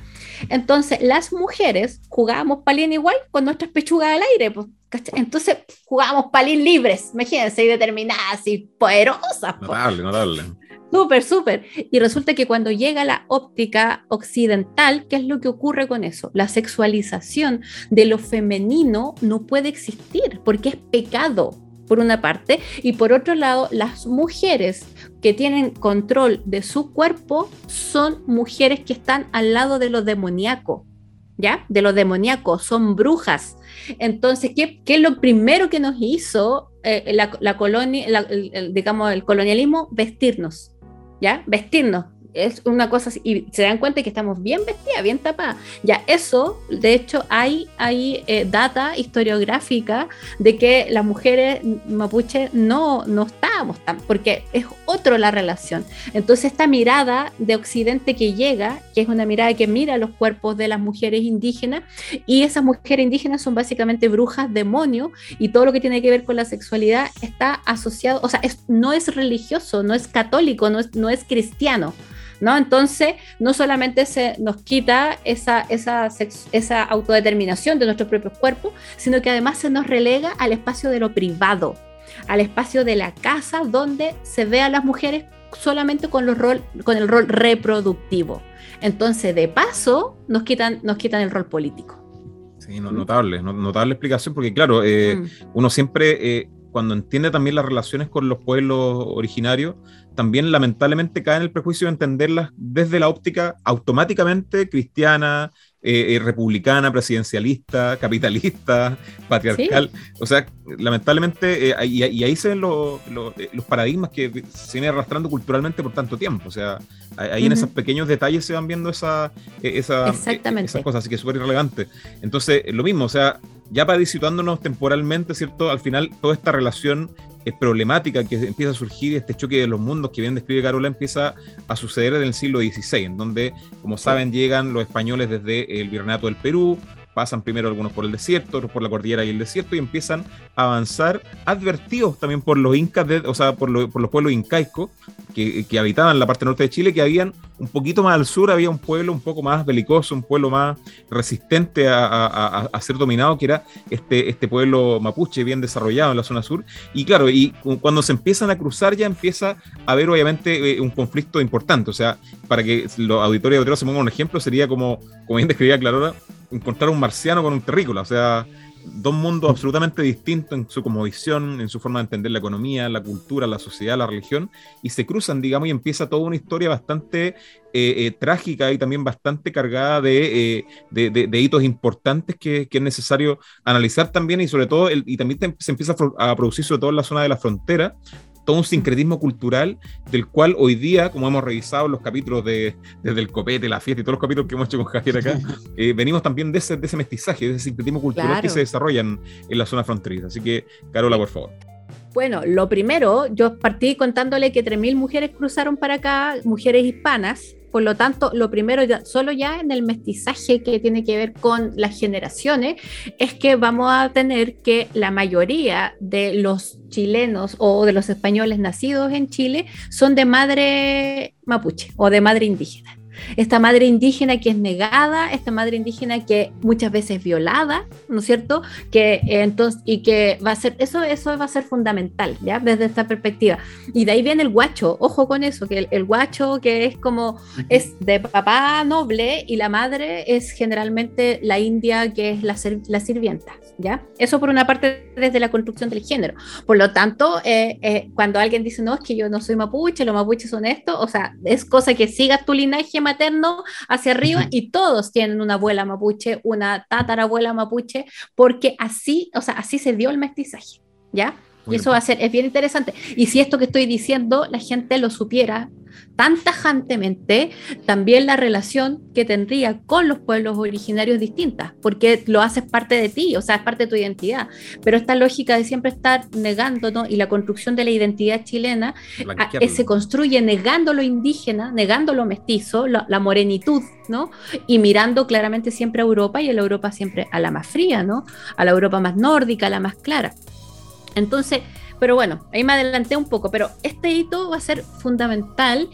Entonces, las mujeres jugábamos palín igual con nuestras pechugas al aire, pues, Entonces, jugábamos palín libres, imagínense, y determinadas y poderosas. Pues.
Notable, notable.
Súper, súper. Y resulta que cuando llega la óptica occidental, ¿qué es lo que ocurre con eso? La sexualización de lo femenino no puede existir porque es pecado, por una parte, y por otro lado, las mujeres que tienen control de su cuerpo son mujeres que están al lado de lo demoníaco. ¿Ya? De lo demoníaco, son brujas. Entonces, ¿qué, es lo primero que nos hizo eh, la, colonia, digamos, el colonialismo? Vestirnos ¿ya? Vestirnos. Es una cosa y se dan cuenta que estamos bien vestidas, bien tapadas. Ya, eso, de hecho, hay, hay eh, data historiográfica de que las mujeres mapuche no, no estábamos tan, porque es otro la relación. Entonces, esta mirada de Occidente que llega, que es una mirada que mira los cuerpos de las mujeres indígenas, y esas mujeres indígenas son básicamente brujas, demonios, y todo lo que tiene que ver con la sexualidad está asociado, o sea, no es religioso, no es católico, no es, no es cristiano. ¿No? Entonces, no solamente se nos quita esa, esa, esa autodeterminación de nuestros propios cuerpos, sino que además se nos relega al espacio de lo privado, al espacio de la casa donde se ve a las mujeres solamente con, los rol, con el rol reproductivo. Entonces, de paso, nos quitan, nos quitan el rol político.
Sí, notable, notable explicación, porque claro, eh, mm. uno siempre, eh, cuando entiende también las relaciones con los pueblos originarios, también lamentablemente cae en el prejuicio de entenderlas desde la óptica automáticamente cristiana, eh, eh, republicana, presidencialista, capitalista, patriarcal. O sea, lamentablemente, eh, y, ahí se ven los paradigmas que se vienen arrastrando culturalmente por tanto tiempo. O sea, ahí en esos pequeños detalles se van viendo esa, esa, esas cosas, así que es súper irrelevante. Entonces, lo mismo, o sea, ya para situándonos temporalmente, ¿cierto? Al final, toda esta relación problemática que empieza a surgir, este choque de los mundos que bien describe Carola, empieza a suceder en el siglo XVI, en donde, como saben, llegan los españoles desde el Virreinato del Perú, pasan primero algunos por el desierto, otros por la cordillera y el desierto, y empiezan a avanzar, advertidos también por los incas, o sea, por, los pueblos incaicos que, que, habitaban la parte norte de Chile, que habían un poquito más al sur, había un pueblo un poco más belicoso, un pueblo más resistente a, ser dominado, que era este, este pueblo mapuche bien desarrollado en la zona sur. Y claro, y cuando se empiezan a cruzar ya empieza a haber obviamente eh, un conflicto importante, o sea, para que los auditores y auditores se pongan un ejemplo, sería como, como bien describía Clarora, encontrar un marciano con un terrícola, o sea, dos mundos absolutamente distintos en su visión, en su forma de entender la economía, la cultura, la sociedad, la religión, y se cruzan, digamos, y empieza toda una historia bastante eh, eh, trágica y también bastante cargada de, eh, hitos importantes que, es necesario analizar también, y sobre todo, y también se empieza a producir sobre todo en la zona de la frontera, todo un sincretismo cultural del cual hoy día, como hemos revisado los capítulos de, desde el copete, la fiesta y todos los capítulos que hemos hecho con Javier acá, eh, venimos también de ese, de ese mestizaje, de ese sincretismo cultural que se desarrolla en, la zona fronteriza. Así que, Carola, por favor.
Bueno, lo primero, yo partí contándole que 3.000 mujeres cruzaron para acá, mujeres hispanas, por lo tanto, lo primero, solo ya en el mestizaje que tiene que ver con las generaciones, es que vamos a tener que la mayoría de los chilenos o de los españoles nacidos en Chile son de madre mapuche o de madre indígena esta madre indígena que es negada, esta madre indígena que muchas veces es violada, ¿no es cierto? Que eh, entonces, y que va a ser, eso, eso va a ser fundamental, ¿ya? Desde esta perspectiva. Y de ahí viene el guacho, ojo con eso, que el, guacho que es como, es de papá noble y la madre es generalmente la india que es la, la sirvienta, ¿ya? Eso por una parte desde la construcción del género. Por lo tanto, eh, eh, cuando alguien dice, no, es que yo no soy mapuche, los mapuches son esto, o sea, es cosa que sigas tu linaje materno hacia arriba y todos tienen una abuela mapuche, una tatarabuela mapuche, porque así, o sea, así se dio el mestizaje, ¿ya? Y eso va a ser, es bien interesante. Y si esto que estoy diciendo la gente lo supiera tan tajantemente, también la relación que tendría con los pueblos originarios distintas, porque lo haces parte de ti, o sea, es parte de tu identidad. Pero esta lógica de siempre estar negando, ¿no? Y la construcción de la identidad chilena eh, se construye negando lo indígena, negando lo mestizo, la morenitud, ¿no? Y mirando claramente siempre a Europa y a la Europa siempre a la más fría, ¿no? A la Europa más nórdica, a la más clara. Entonces, pero bueno, ahí me adelanté un poco, pero este hito va a ser fundamental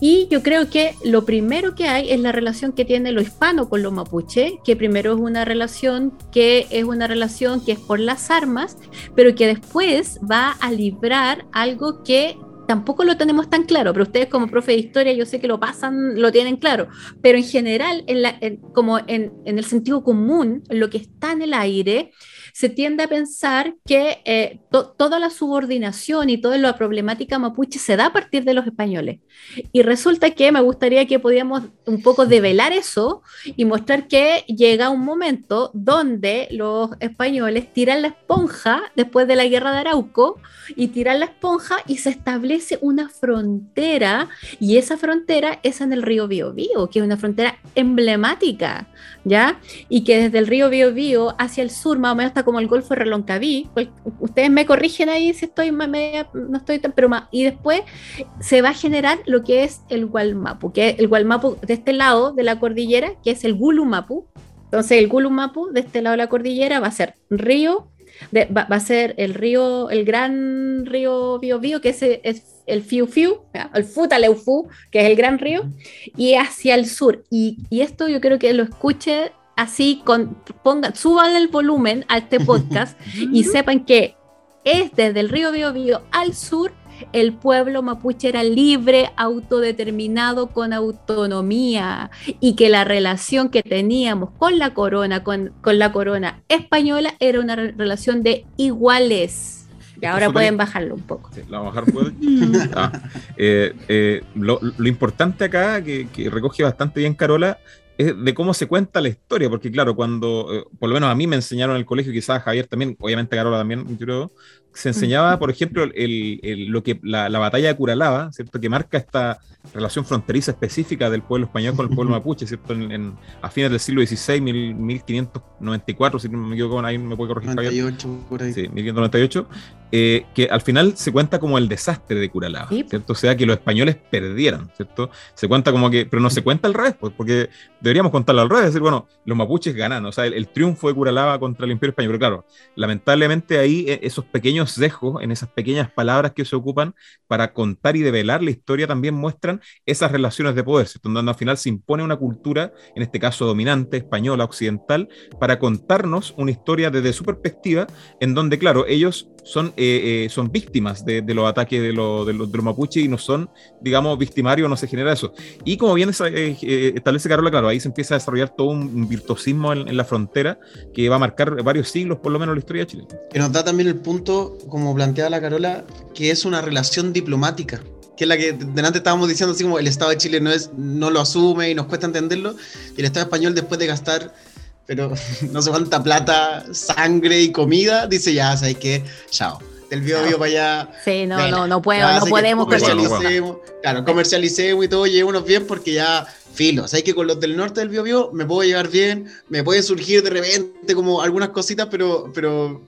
y yo creo que lo primero que hay es la relación que tiene lo hispano con lo mapuche, que primero es una relación que es una relación que es por las armas, pero que después va a librar algo que tampoco lo tenemos tan claro, pero ustedes como profe de historia yo sé que lo pasan, lo tienen claro, pero en general, como en, el sentido común, lo que está en el aire, se tiende a pensar que eh, toda la subordinación y toda la problemática mapuche se da a partir de los españoles. Y resulta que me gustaría que podíamos un poco develar eso y mostrar que llega un momento donde los españoles tiran la esponja después de la guerra de Arauco y tiran la esponja y se establece una frontera y esa frontera es en el río Biobío, que es una frontera emblemática, ¿ya? Y que desde el río Biobío hacia el sur, más o menos hasta como el Golfo de Reloncaví. Ustedes me corrigen ahí si estoy media, no estoy tan, pero más. Y después se va a generar lo que es el Gualmapu, que es el Gualmapu de este lado de la cordillera, que es el Gulumapu. Entonces el Gulumapu de este lado de la cordillera va a ser río, va, a ser el río, el gran río Biobío, que es, es el Fiu Fiu, el Futaleufu, que es el gran río, y hacia el sur. Y, y, esto yo creo que lo escuche así, con, pongan, suban el volumen a este podcast y sepan que es desde el río Biobío al sur el pueblo mapuche era libre, autodeterminado, con autonomía, y que la relación que teníamos con la corona, con, con la corona española, era una relación de iguales. Y ahora pueden bajarlo un poco.
Sí, la bajar puede. Ah, eh, eh, lo, lo, importante acá, que, que, recoge bastante bien Carola, es de cómo se cuenta la historia, porque claro, cuando, eh, por lo menos a mí me enseñaron en el colegio, quizás Javier también, obviamente Carola también, yo creo, se enseñaba, por ejemplo, el, lo que la, batalla de Curalaba, ¿cierto? Que marca esta relación fronteriza específica del pueblo español con el pueblo mapuche, ¿cierto? En, a fines del siglo XVI, 1594, si no me equivoco, ahí me puede corregir 98, por ahí. Sí, 1598, eh, que al final se cuenta como el desastre de Curalaba, ¿cierto? O sea, que los españoles perdieron, ¿cierto? Se cuenta como que, pero no se cuenta al revés, pues, porque deberíamos contarlo al revés, decir, bueno, los mapuches ganan, o sea, el, el triunfo de Curalaba contra el imperio español, pero claro, lamentablemente ahí eh, esos pequeños dejo en esas pequeñas palabras que se ocupan para contar y develar la historia, también muestran esas relaciones de poder, donde al final se impone una cultura, en este caso dominante, española, occidental, para contarnos una historia desde su perspectiva, en donde, claro, ellos son, eh, eh, son víctimas de, los ataques de, los de, los mapuches y no son, digamos, victimarios, no se genera eso. Y como bien eh, establece Carola, claro, ahí se empieza a desarrollar todo un virtuosismo en, en, la frontera que va a marcar varios siglos, por lo menos, la historia de Chile.
Que nos da también el punto, como plantea la Carola, que es una relación diplomática que es la que delante estábamos diciendo, así como el Estado de Chile no, es, no lo asume y nos cuesta entenderlo, y el Estado español después de gastar pero no se cuánta plata, sangre y comida, dice ya, ¿sabes qué? Chao. del Bio Bio para allá.
Sí, no, no, no puedo, no podemos
comercialicemos, Claro, comercialicemos y todo, llevémonos bien porque ya filo. Sea, que con los del norte del Bio me puedo llevar bien, me pueden surgir de repente como algunas cositas, pero, pero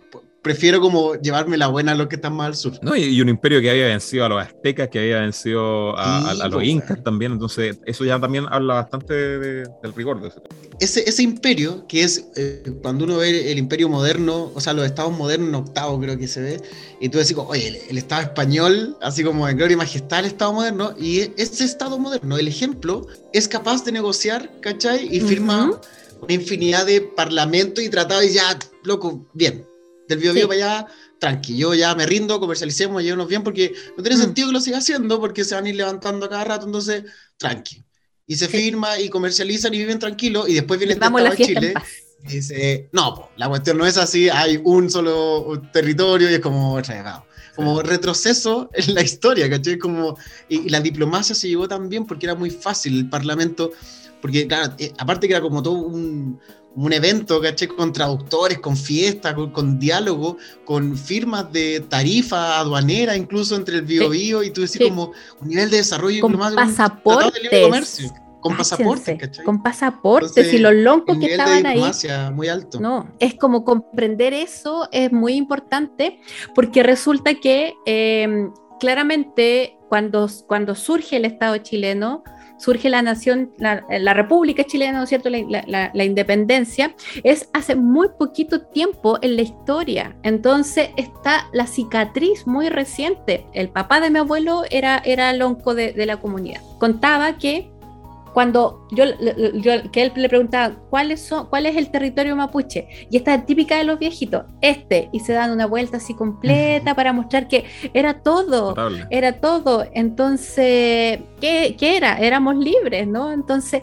prefiero como llevarme la buena a los que están más al sur.
No, y, un imperio que había vencido a los aztecas, que había vencido a, los pues, incas también, entonces eso ya también habla bastante del rigor de ese.
Ese, ese imperio, que es eh, cuando uno ve el imperio moderno, o sea, los estados modernos en octavo creo que se ve, y tú decís, oye, el, estado español, así como en gloria y majestad el estado moderno, y ese estado moderno, el ejemplo, es capaz de negociar, ¿cachai? Y firma una infinidad de parlamentos y tratados y ya, loco, bien, del bio, bio para allá, tranqui, yo ya me rindo, comercialicemos, llevémonos bien, porque no tiene mm. sentido que lo siga haciendo, porque se van a ir levantando cada rato, entonces, tranqui. Y se firma y comercializan y viven tranquilos, y después viene el
Estado de Chile
y dice, no, la cuestión no es así, hay un solo territorio y es como, como retroceso en la historia, ¿cachai? Como, y, la diplomacia se llevó también porque era muy fácil el Parlamento, porque claro, eh, aparte que era como todo un, un evento, ¿caché? Con traductores, con fiestas, con, diálogo, con firmas de tarifa aduanera, incluso entre el Bio, Bio y tú decís como un nivel de desarrollo
con pasaportes. De comercio,
con pasaportes, ¿cachai?
Con pasaportes y los loncos que estaban ahí.
muy alto.
No, es como comprender eso es muy importante porque resulta que em, claramente cuando, cuando surge el Estado chileno, surge la nación, la, República Chilena, ¿no es cierto? La, independencia, es hace muy poquito tiempo en la historia. Entonces está la cicatriz muy reciente. El papá de mi abuelo era, era lonco de, de la comunidad. Contaba que cuando yo, que él le preguntaba ¿cuáles son, cuál es el territorio mapuche y esta típica de los viejitos este y se dan una vuelta así completa para mostrar que era todo era todo entonces ¿qué, ¿qué, era? éramos libres ¿no? entonces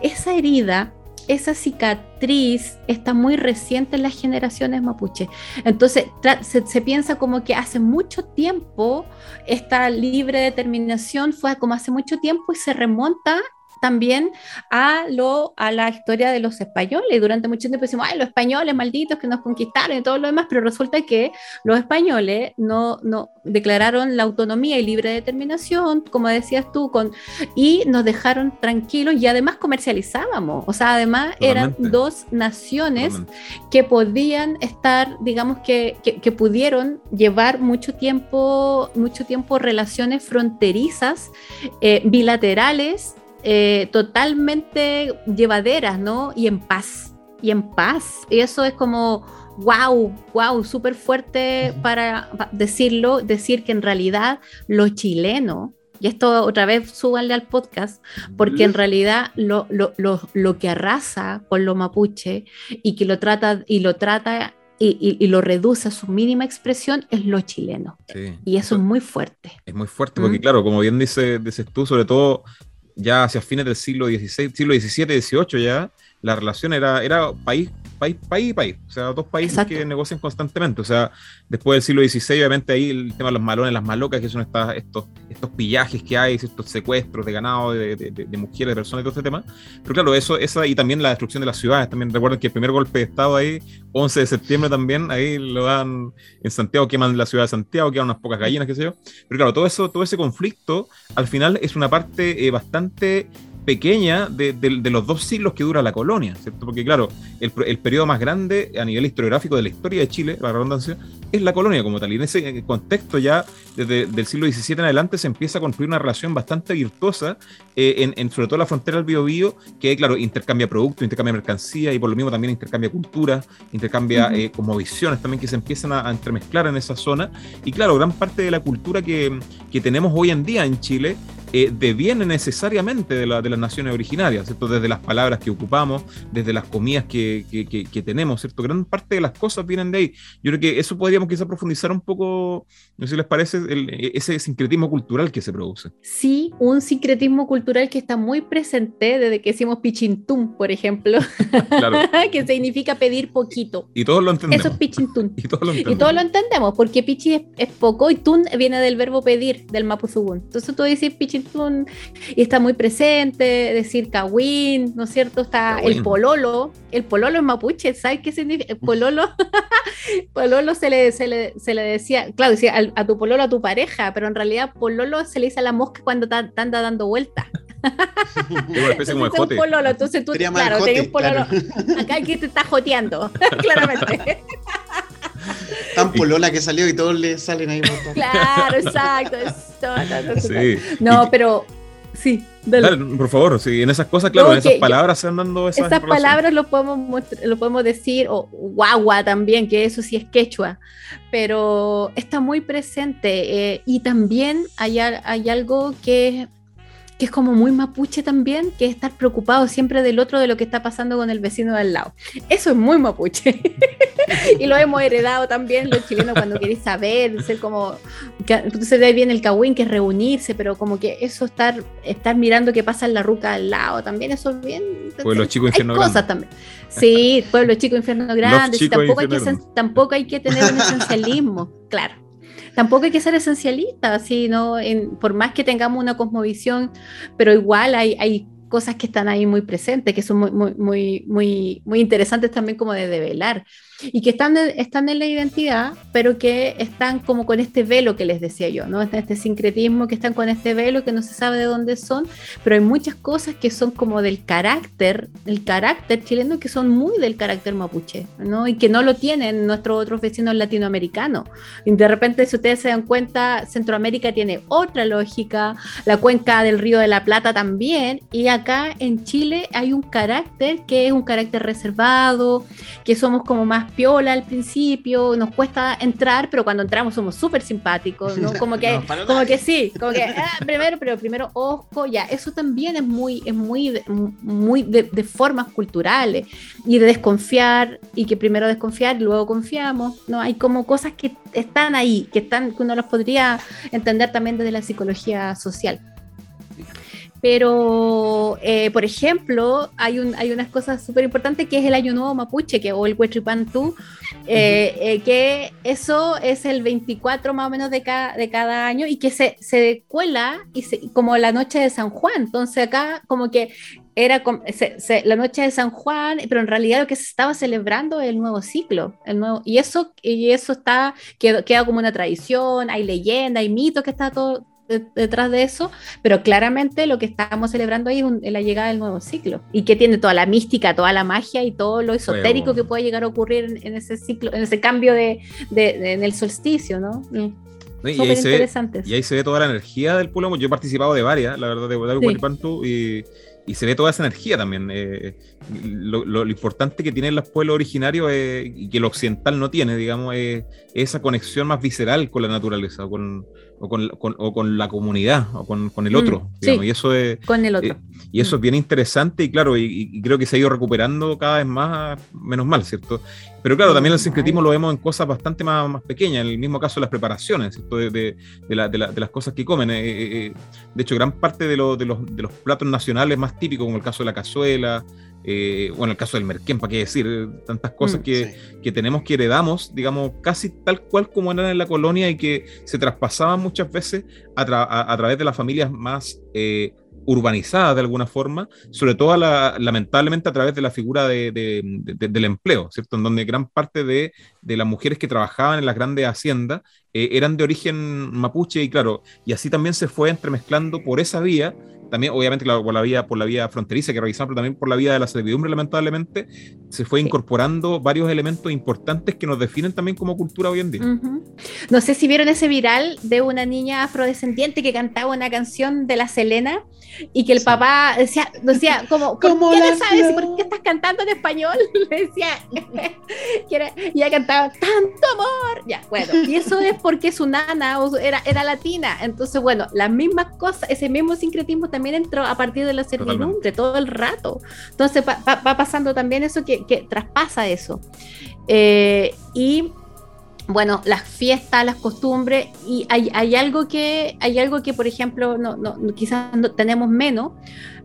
esa herida esa cicatriz está muy reciente en las generaciones mapuche. Entonces se, se, piensa como que hace mucho tiempo esta libre determinación fue como hace mucho tiempo y se remonta también a, lo, a la historia de los españoles. Durante mucho tiempo decimos, ay, los españoles malditos que nos conquistaron y todo lo demás, pero resulta que los españoles no, no declararon la autonomía y libre determinación, como decías tú, con, y nos dejaron tranquilos y además comercializábamos. O sea, además eran dos naciones que podían estar, digamos que, que, pudieron llevar mucho tiempo, mucho tiempo relaciones fronterizas, eh, bilaterales eh, totalmente llevaderas, ¿no? Y en paz, y en paz. Y eso es como, wow, wow, súper fuerte para decirlo, decir que en realidad lo chileno, y esto otra vez súbanle al podcast, porque en realidad lo, lo, lo, lo, que arrasa con lo mapuche y que lo trata y lo trata y, y, lo reduce a su mínima expresión es lo chileno. Y eso, es muy fuerte.
Es muy fuerte porque, ¿Mm? claro, como bien dice, dices tú, sobre todo ya hacia fines del siglo XVI, siglo XVII, XVIII ya, la relación era, era país, país, país, país. O sea, dos países que negocian constantemente. O sea, después del siglo XVI, obviamente ahí el tema de los malones, las malocas, que son estas, estos, estos pillajes que hay, estos secuestros de ganado, de, de, mujeres, de personas y todo este tema. Pero claro, eso, esa y también la destrucción de las ciudades. También recuerden que el primer golpe de Estado ahí, 11 de septiembre también, ahí lo dan en Santiago, queman la ciudad de Santiago, quedan unas pocas gallinas, qué sé yo. Pero claro, todo eso, todo ese conflicto, al final es una parte eh, bastante pequeña de, los dos siglos que dura la colonia, ¿cierto? Porque claro, el, el, periodo más grande a nivel historiográfico de la historia de Chile, la redundancia, es la colonia como tal. Y en ese contexto ya, desde el siglo XVII en adelante, se empieza a construir una relación bastante virtuosa, eh, en, sobre todo la frontera del Biobío, que claro, intercambia productos, intercambia mercancía y por lo mismo también intercambia cultura, intercambia eh, como visiones también que se empiezan a, entremezclar en esa zona. Y claro, gran parte de la cultura que, que tenemos hoy en día en Chile eh, deviene necesariamente de, la, de, naciones originarias, ¿cierto? Desde las palabras que ocupamos, desde las comidas que, que, que, tenemos, ¿cierto? Gran parte de las cosas vienen de ahí. Yo creo que eso podríamos quizá profundizar un poco, no sé si les parece, ese sincretismo cultural que se produce.
Sí, un sincretismo cultural que está muy presente desde que decimos pichintum, por ejemplo, que significa pedir poquito.
Y todos lo entendemos.
Eso es pichintum.
y, todos lo
entendemos. y todos lo entendemos, porque pichi es, poco y tun viene del verbo pedir, del mapuzugún. Entonces tú dices pichintum chiltún y está muy presente, decir kawin, ¿no es cierto? Está el pololo, el pololo en mapuche, ¿sabes qué significa? El pololo, pololo se le, se le, se le decía, claro, decía a, tu pololo, a tu pareja, pero en realidad pololo se le dice a la mosca cuando anda dando vueltas. entonces, como un pololo, entonces tú, claro, tenías un pololo. Acá aquí te está joteando, claramente.
Tan polola que salió y todos le salen ahí.
Claro, exacto. No, pero sí.
por favor, sí, en esas cosas, claro, en esas palabras se dando
esas. Esas palabras lo podemos, lo podemos decir, o guagua también, que eso sí es quechua, pero está muy presente. Eh, y también hay, hay algo que que es como muy mapuche también, que es estar preocupado siempre del otro, de lo que está pasando con el vecino de al lado. Eso es muy mapuche. y lo hemos heredado también los chilenos cuando queréis saber, ser como, entonces de ahí viene el cagüín, que es reunirse, pero como que eso estar, estar mirando qué pasa en la ruca al lado, también eso es bien.
Pueblo chico, infierno grande.
también. Sí, pueblo chico, infierno grande, tampoco, hay que, tampoco hay que tener un esencialismo, claro tampoco hay que ser esencialista, sino por más que tengamos una cosmovisión, pero igual hay, hay cosas que están ahí muy presentes, que son muy, muy, muy, muy, interesantes también como de develar y que están, están en la identidad, pero que están como con este velo que les decía yo, ¿no? Este sincretismo que están con este velo que no se sabe de dónde son, pero hay muchas cosas que son como del carácter, el carácter chileno que son muy del carácter mapuche, ¿no? Y que no lo tienen nuestros otros vecinos latinoamericanos. Y de repente, si ustedes se dan cuenta, Centroamérica tiene otra lógica, la cuenca del Río de la Plata también, y acá en Chile hay un carácter que es un carácter reservado, que somos como más piola al principio, nos cuesta entrar, pero cuando entramos somos súper simpáticos, ¿no? Como que, como que sí, como que ah, primero, pero primero osco, ya, eso también es muy, es muy, muy de, formas culturales y de desconfiar y que primero desconfiar y luego confiamos, ¿no? Hay como cosas que están ahí, que están, que uno las podría entender también desde la psicología social. Pero, eh, por ejemplo, hay, un, hay unas cosas súper importantes que es el Año Nuevo Mapuche, que, o el Huetripantú, eh, eh, que eso es el 24 más o menos de, cada, de cada año y que se, se cuela y como la noche de San Juan. Entonces acá como que era la noche de San Juan, pero en realidad lo que se estaba celebrando es el nuevo ciclo, el nuevo, y eso, y eso está, queda, queda como una tradición, hay leyenda, hay mitos que está todo, detrás de eso, pero claramente lo que estamos celebrando ahí es la llegada del nuevo ciclo y que tiene toda la mística, toda la magia y todo lo esotérico que puede llegar a ocurrir en, ese ciclo, en ese cambio de, en el solsticio, ¿no? Mm.
y, ahí se ve, y ahí se ve toda la energía del pueblo. Yo he participado de varias, la verdad, de, de y y se ve toda esa energía también. Eh, lo, importante que tienen los pueblos originarios y que el occidental no tiene, digamos, es esa conexión más visceral con la naturaleza o con, o con, la comunidad o con, el otro.
Mm,
y eso es,
con el otro. Eh,
y eso es bien interesante y claro, y, creo que se ha ido recuperando cada vez más, menos mal, ¿cierto? Pero claro, también el sincretismo lo vemos en cosas bastante más, más pequeñas, en el mismo caso de las preparaciones, ¿cierto? De, de, de, las cosas que comen. Eh, de hecho, gran parte de, los, de los platos nacionales más típico, como el caso de la cazuela, eh, bueno, el caso del merquén, para qué decir, tantas cosas mm, que, tenemos que heredamos, digamos, casi tal cual como eran en la colonia y que se traspasaban muchas veces a, través de las familias más eh, urbanizadas de alguna forma, sobre todo lamentablemente a través de la figura del empleo, ¿cierto? En donde gran parte de, las mujeres que trabajaban en las grandes haciendas eh, eran de origen mapuche y claro, y así también se fue entremezclando por esa vía también obviamente por la vía, por la vía fronteriza que revisamos, pero también por la vía de la servidumbre, lamentablemente, se fue incorporando varios elementos importantes que nos definen también como cultura hoy en día.
No sé si vieron ese viral de una niña afrodescendiente que cantaba una canción de la Selena y que el papá decía, decía como, ¿qué no sabes? ¿Por qué estás cantando en español? Le decía, y ella cantaba, tanto amor. Ya, bueno, y eso es porque su nana era, era latina. Entonces, bueno, las mismas cosas, ese mismo sincretismo también entró a partir de la servidumbre todo el rato. Entonces va, pasando también eso que, traspasa eso. Eh, y bueno, las fiestas, las costumbres, y hay, algo que, hay algo que, por ejemplo, no, no, quizás no tenemos menos,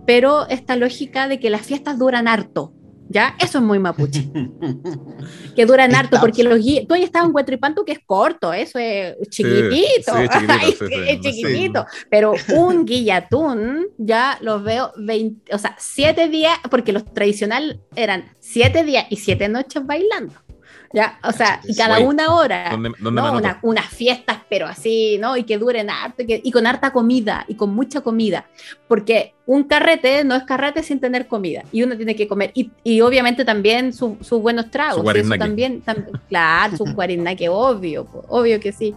pero esta lógica de que las fiestas duran harto. ¿Ya? Eso es muy mapuche. que duran harto, porque los guías, tú ahí estabas en Huetripanto, que es corto, eso es chiquitito, es chiquitito, pero un guillatún ya los veo 20, o sea, siete días, porque los tradicional eran siete días y siete noches bailando. ¿Ya? O sea, y cada una hora, ¿no? unas fiestas, pero así, ¿no? Y que duren harto, y, y, con harta comida, y con mucha comida, porque un carrete no es carrete sin tener comida, y uno tiene que comer, y, y obviamente también sus buenos tragos, eso también, claro, su que obvio, obvio que sí.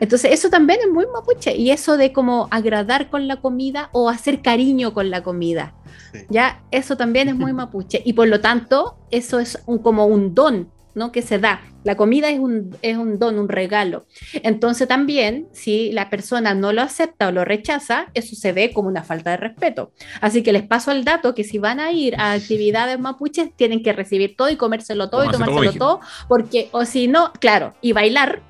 Entonces, eso también es muy mapuche, y eso de como agradar con la comida o hacer cariño con la comida. Ya, eso también es muy mapuche. Y por lo tanto, eso es un, como un don ¿no? que se da. La comida es un, es un don, un regalo. Entonces también, si la persona no lo acepta o lo rechaza, eso se ve como una falta de respeto. Así que les paso el dato que si van a ir a actividades mapuches, tienen que recibir todo y comérselo todo y tomárselo todo, porque o si no, claro, y bailar,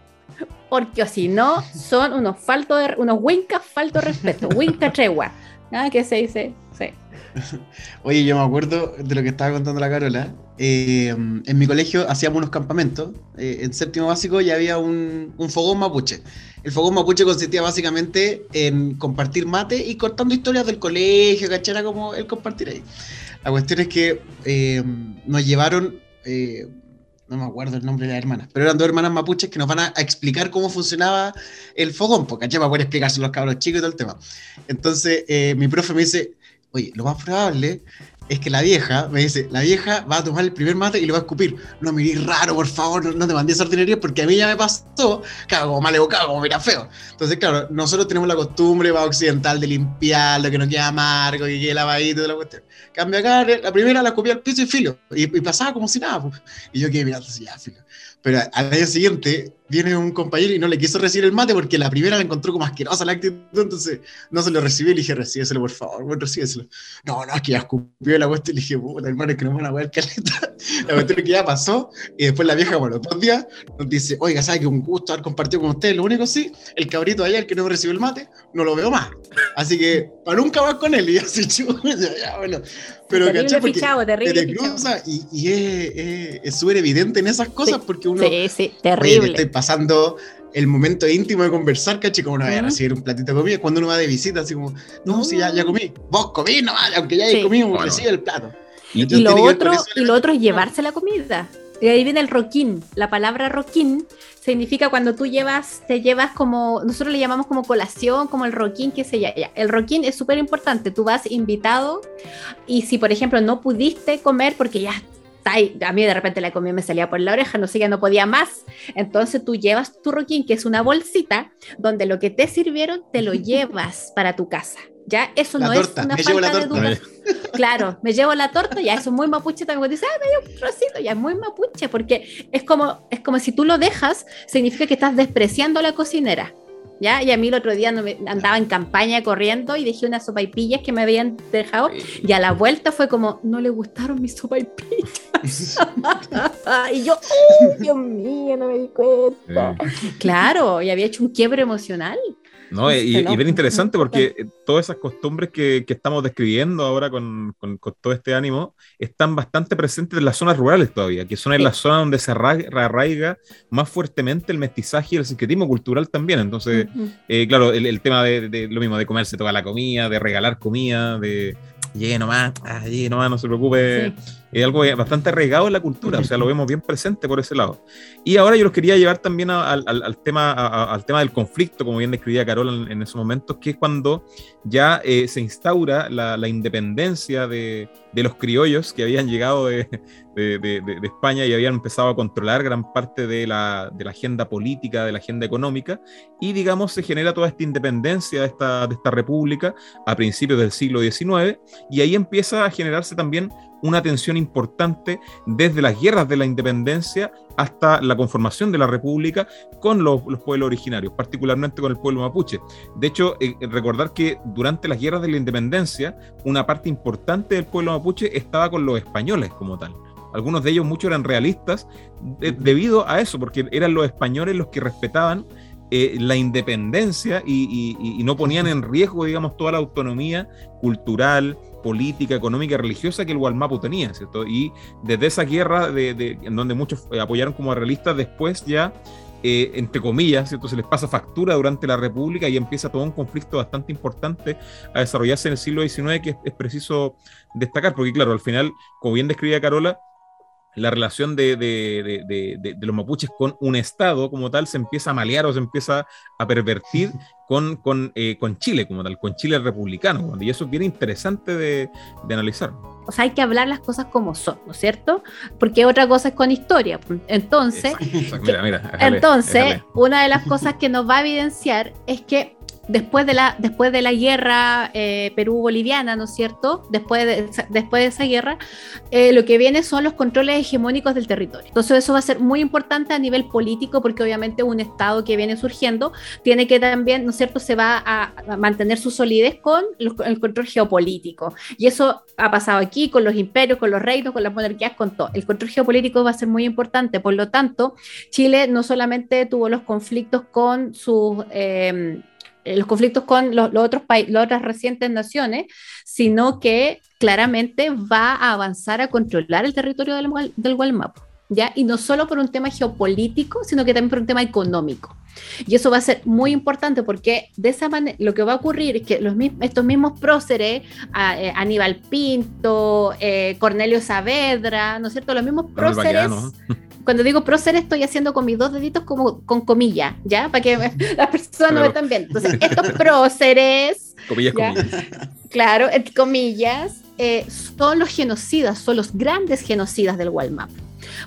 porque o si no, son unos faltos de, unos wincas falto de respeto, winca tregua, ¿ah? que se dice, sí.
Oye, yo me acuerdo de lo que estaba contando la Carola. Eh, en mi colegio hacíamos unos campamentos. Eh, en séptimo básico ya había un, fogón mapuche. El fogón mapuche consistía básicamente en compartir mate y contando historias del colegio, ¿cachai? como el compartir ahí. La cuestión es que eh, nos llevaron, no me acuerdo el nombre de las hermanas, pero eran dos hermanas mapuches que nos van a, explicar cómo funcionaba el fogón, porque. Para poder explicarse los cabros chicos y todo el tema. Entonces mi profe me dice, oye, lo más probable es que la vieja, me dice, la vieja va a tomar el primer mate y lo va a escupir. No me mirís raro, por favor, no, te mandé esa ordinaria porque a mí ya me pasó, cago mal educado, como mira feo. Entonces, claro, nosotros tenemos la costumbre va occidental de limpiarlo, que no quede amargo, que quede lavadito de la cuestión. Cambia acá, la primera la escupí al piso y filo. Y, pasaba como si nada. Pues. Y yo quedé mirando así, ya, filo. Pero al día siguiente viene un compañero y no le quiso recibir el mate porque la primera la encontró como asquerosa la actitud, entonces no se lo recibí y le dije, recíbeselo por favor, bueno. No, no, es que ya escupió la cuestión y le dije, puta, hermano, es que nos van a ver caleta. La cuestión es que ya pasó y después la vieja, bueno, dos días nos dice, oiga, ¿sabe que un gusto haber compartido con ustedes? Lo único sí, el cabrito allá, el que no me recibió el mate, no lo veo más. Así que, para nunca más con él. Y así, ya, bueno. Pero, ¿cachai? Porque te cruza y, y es súper evidente en esas cosas porque uno...
Sí, sí, terrible.
estoy pasando el momento íntimo de conversar, ¿cachai? Como uno va a recibir un platito de comida cuando uno va de visita, así como, no, si ya, ya comí, vos comí nomás, aunque ya hayas comido, recibe el plato.
Y, lo otro, y lo otro es llevarse la comida. Y ahí viene el roquín. La palabra roquín significa cuando tú llevas, te llevas como, nosotros le llamamos como colación, como el roquín, que se llama. El roquín es súper importante. Tú vas invitado y si, por ejemplo, no pudiste comer porque ya a mí de repente la comida me salía por la oreja, no sé, ya no podía más. Entonces tú llevas tu roquín, que es una bolsita, donde lo que te sirvieron te lo llevas para tu casa. Ya, eso no es una falta de duda. Claro, me llevo la torta, ya eso es muy mapuche también. Dice, ah, me llevo un trocito, ya es muy mapuche, porque es como, es como si tú lo dejas, significa que estás despreciando a la cocinera. ¿Ya? Y a mí el otro día andaba en campaña corriendo y dejé unas sopaipillas que me habían dejado y a la vuelta fue como, no le gustaron mis sopaipillas. y yo, Dios mío, no me di cuenta! Claro, y había hecho un quiebre emocional.
No, y, y, bien interesante porque todas esas costumbres que, que estamos describiendo ahora con, con, todo este ánimo están bastante presentes en las zonas rurales todavía, que son en las zonas donde se arraiga, más fuertemente el mestizaje y el sincretismo cultural también. Entonces, eh, claro, el, tema de, de, lo mismo, de comerse toda la comida, de regalar comida, de, llegue nomás, ah, llegue nomás, no se preocupe. Es algo bastante arraigado en la cultura, o sea, lo vemos bien presente por ese lado. Y ahora yo los quería llevar también al, tema, al tema del conflicto, como bien describía Carol en, esos momentos, que es cuando ya eh, se instaura la, independencia de, los criollos que habían llegado de, España y habían empezado a controlar gran parte de la, agenda política, de la agenda económica, y digamos se genera toda esta independencia de esta, de esta república a principios del siglo XIX, y ahí empieza a generarse también una tensión importante desde las guerras de la independencia hasta la conformación de la República con los, pueblos originarios, particularmente con el pueblo mapuche. De hecho, eh, recordar que durante las guerras de la independencia, una parte importante del pueblo mapuche estaba con los españoles como tal. Algunos de ellos, muchos eran realistas debido a eso, porque eran los españoles los que respetaban eh, la independencia y, no ponían en riesgo, digamos, toda la autonomía cultural, política, económica religiosa que el Gualmapu tenía, ¿cierto? Y desde esa guerra de, en donde muchos eh, apoyaron como realistas, después ya, eh, entre comillas, ¿cierto? Se les pasa factura durante la República y empieza todo un conflicto bastante importante a desarrollarse en el siglo XIX que es, preciso destacar, porque claro, al final, como bien describía Carola, la relación de, de, de, de, los mapuches con un Estado como tal se empieza a malear o se empieza a pervertir con, con, eh, con Chile como tal, con Chile republicano. Y eso es bien interesante de, analizar.
O sea, hay que hablar las cosas como son, ¿no es cierto? Porque otra cosa es con historia. Entonces, entonces una de las cosas que nos va a evidenciar es que después de la, después de la guerra eh, Perú-Boliviana, ¿no es cierto? Después de, después de esa guerra, eh, lo que viene son los controles hegemónicos del territorio. Entonces eso va a ser muy importante a nivel político porque obviamente un Estado que viene surgiendo tiene que también, ¿no es cierto?, se va a, mantener su solidez con el control geopolítico. Y eso ha pasado aquí con los imperios, con los reinos, con las monarquías, con todo. El control geopolítico va a ser muy importante. Por lo tanto, Chile no solamente tuvo los conflictos con sus... Eh, los conflictos con los, otros países, las otras recientes naciones, sino que claramente va a avanzar a controlar el territorio del, del Gualmapu. ¿Ya? Y no solo por un tema geopolítico, sino que también por un tema económico. Y eso va a ser muy importante porque de esa manera lo que va a ocurrir es que los, estos mismos próceres, eh, Aníbal Pinto, eh, Cornelio Saavedra, ¿no es cierto? Los mismos próceres, cuando digo próceres estoy haciendo con mis dos deditos como con comillas, ¿ya? Para que las personas no vean bien. Entonces, estos próceres...
Comillas, comillas.
Claro, comillas, eh, son los genocidas, son los grandes genocidas del Walmart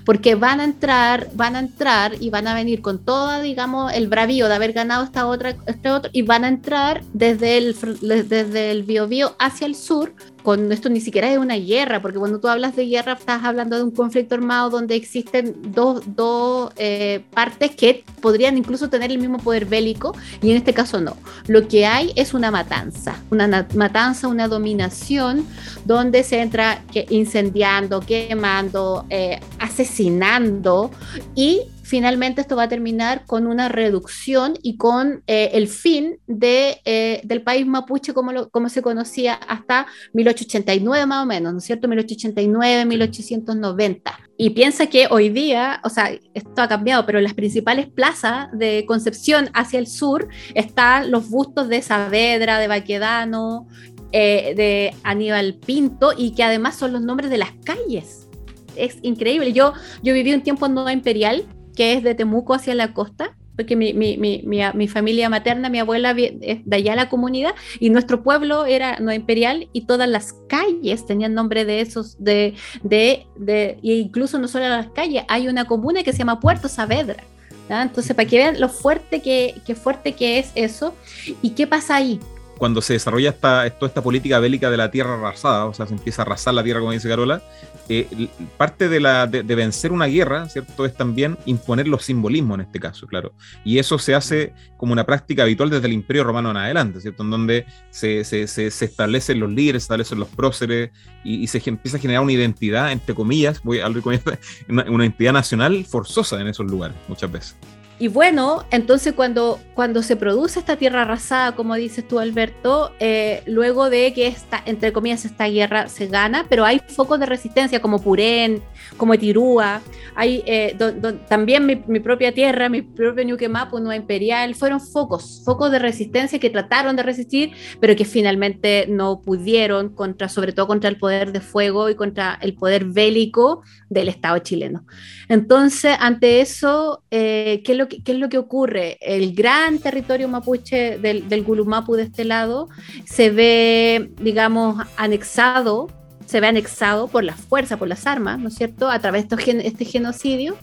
porque van a entrar, van a entrar y van a venir con todo, digamos, el bravío de haber ganado esta otra, este otro, y van a entrar desde el, desde el Biobío hacia el sur con esto ni siquiera es una guerra, porque cuando tú hablas de guerra estás hablando de un conflicto armado donde existen dos, dos eh, partes que podrían incluso tener el mismo poder bélico y en este caso no. Lo que hay es una matanza, una matanza, una dominación donde se entra incendiando, quemando, eh, asesinando y finalmente esto va a terminar con una reducción y con eh, el fin de, eh, del país mapuche como, lo, como se conocía hasta 1889 más o menos, ¿no es cierto? 1889, 1890. Y piensa que hoy día, o sea, esto ha cambiado, pero en las principales plazas de Concepción hacia el sur están los bustos de Saavedra, de Baquedano, eh, de Aníbal Pinto y que además son los nombres de las calles. Es increíble. Yo, yo viví un tiempo en Nueva Imperial que es de Temuco hacia la costa, porque mi, mi, mi, mi, familia materna, mi abuela es de allá la comunidad, y nuestro pueblo era no imperial y todas las calles tenían nombre de esos, de, de, de e incluso no solo las calles, hay una comuna que se llama Puerto Saavedra. Entonces, para que vean lo fuerte que, que, fuerte que es eso y qué pasa ahí
cuando se desarrolla esta, toda esta política bélica de la tierra arrasada, o sea, se empieza a arrasar la tierra, como dice Carola, eh, parte de, la, de, vencer una guerra, ¿cierto? Es también imponer los simbolismos en este caso, claro. Y eso se hace como una práctica habitual desde el Imperio Romano en adelante, ¿cierto? En donde se, se, se, establecen los líderes, se establecen los próceres y, se empieza a generar una identidad, entre comillas, voy a una, una identidad nacional forzosa en esos lugares, muchas veces.
Y bueno, entonces cuando, cuando se produce esta tierra arrasada, como dices tú, Alberto, eh, luego de que esta, entre comillas, esta guerra se gana, pero hay focos de resistencia como Purén, como Etirúa, hay eh, también mi, propia tierra, mi propio Ñuquemapu, Nueva Imperial, fueron focos, focos de resistencia que trataron de resistir, pero que finalmente no pudieron contra, sobre todo contra el poder de fuego y contra el poder bélico del Estado chileno. Entonces, ante eso, eh, ¿qué, es lo que, es lo que ocurre? El gran territorio mapuche del, del Gulumapu de este lado se ve, digamos, anexado se ve anexado por la fuerza, por las armas, ¿no es cierto?, a través de este genocidio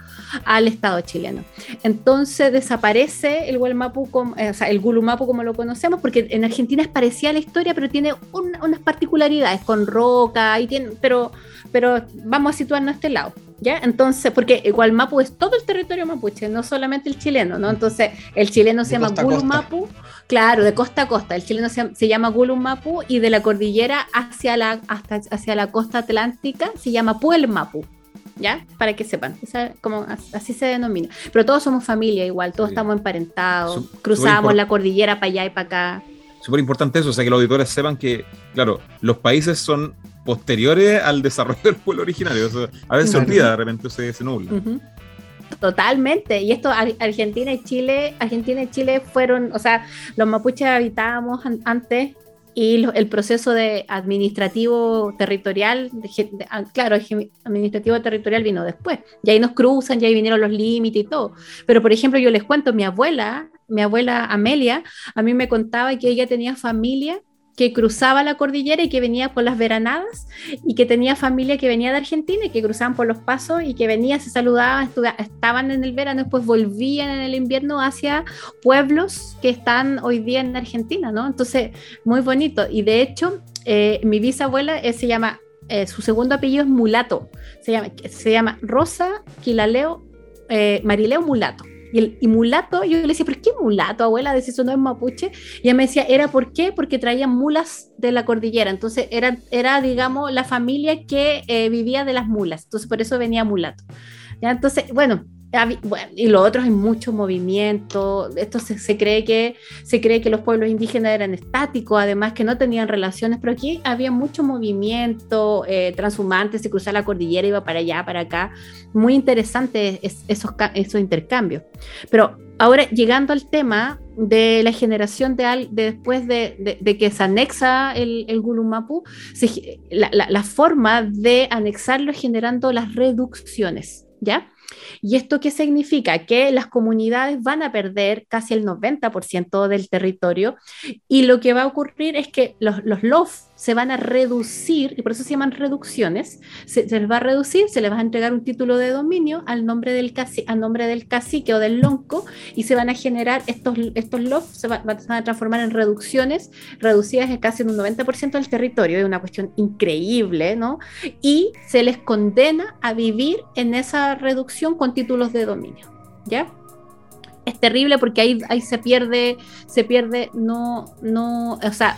al Estado chileno. Entonces desaparece el Gualmapu, eh, o sea, Gulumapu como lo conocemos, porque en Argentina es parecida a la historia, pero tiene unas particularidades con roca, y tiene, pero, pero vamos a situarnos a este lado. ¿Ya? Entonces, porque igual Mapu es todo el territorio mapuche, no solamente el chileno, ¿no? Entonces, el chileno se llama Gulumapu, claro, de costa a costa. El chileno se, se llama Gulumapu y de la cordillera hacia la, hasta, hacia la costa atlántica se llama Puelmapu. ¿ya? Para que sepan, como así se denomina. Pero todos somos familia igual, todos estamos emparentados, cruzamos la cordillera para allá y para acá.
Súper importante eso, o sea, que los auditores sepan que, claro, los países son posteriores al desarrollo del pueblo originario. a veces se olvida, de repente se, se nubla.
Totalmente. Y esto, Argentina y Chile, Argentina y Chile fueron, o sea, los mapuches habitábamos antes y el proceso de administrativo territorial, ah, claro, administrativo territorial vino después. Y ahí nos cruzan, y ahí vinieron los límites y todo. Pero, por ejemplo, yo les cuento, mi abuela, mi abuela Amelia, a mí me contaba que ella tenía familia que cruzaba la cordillera y que venía por las veranadas y que tenía familia que venía de Argentina y que cruzaban por los pasos y que venía, se saludaban, estaban en el verano, después volvían en el invierno hacia pueblos que están hoy día en Argentina, ¿no? Entonces, muy bonito. Y de hecho, eh, mi bisabuela eh, se llama, eh, su segundo apellido es Mulato, se llama, se llama Rosa Quilaleo, Marileo Mulato. Y, el, mulato, yo le decía, ¿pero qué mulato, abuela? Decía, eso no es mapuche. Y ella me decía, ¿era por qué? Porque traían mulas de la cordillera. Entonces era, era digamos, la familia que eh, vivía de las mulas. Entonces por eso venía mulato. ¿Ya? Entonces, bueno, bueno, y lo otro es mucho movimiento. Esto se, cree que, se cree que los pueblos indígenas eran estáticos, además que no tenían relaciones, pero aquí había mucho movimiento eh, transhumante, se cruzaba la cordillera, iba para allá, para acá. Muy interesante esos, esos intercambios. Pero ahora, llegando al tema de la generación de, después de, que se anexa el, Gulumapu, la, la forma de anexarlo es generando las reducciones, ¿ya? ¿Y esto qué significa? Que las comunidades van a perder casi el 90% del territorio y lo que va a ocurrir es que los, los LOF se van a reducir, y por eso se llaman reducciones, se, les va a reducir, se les va a entregar un título de dominio al nombre del, casi, al nombre del cacique o del lonco y se van a generar estos, estos LOF, se van a transformar en reducciones, reducidas en casi un 90% del territorio, es una cuestión increíble, ¿no? Y se les condena a vivir en esa reducción con títulos de dominio, ¿ya? Es terrible porque ahí, ahí se pierde, se pierde, no, no, o sea,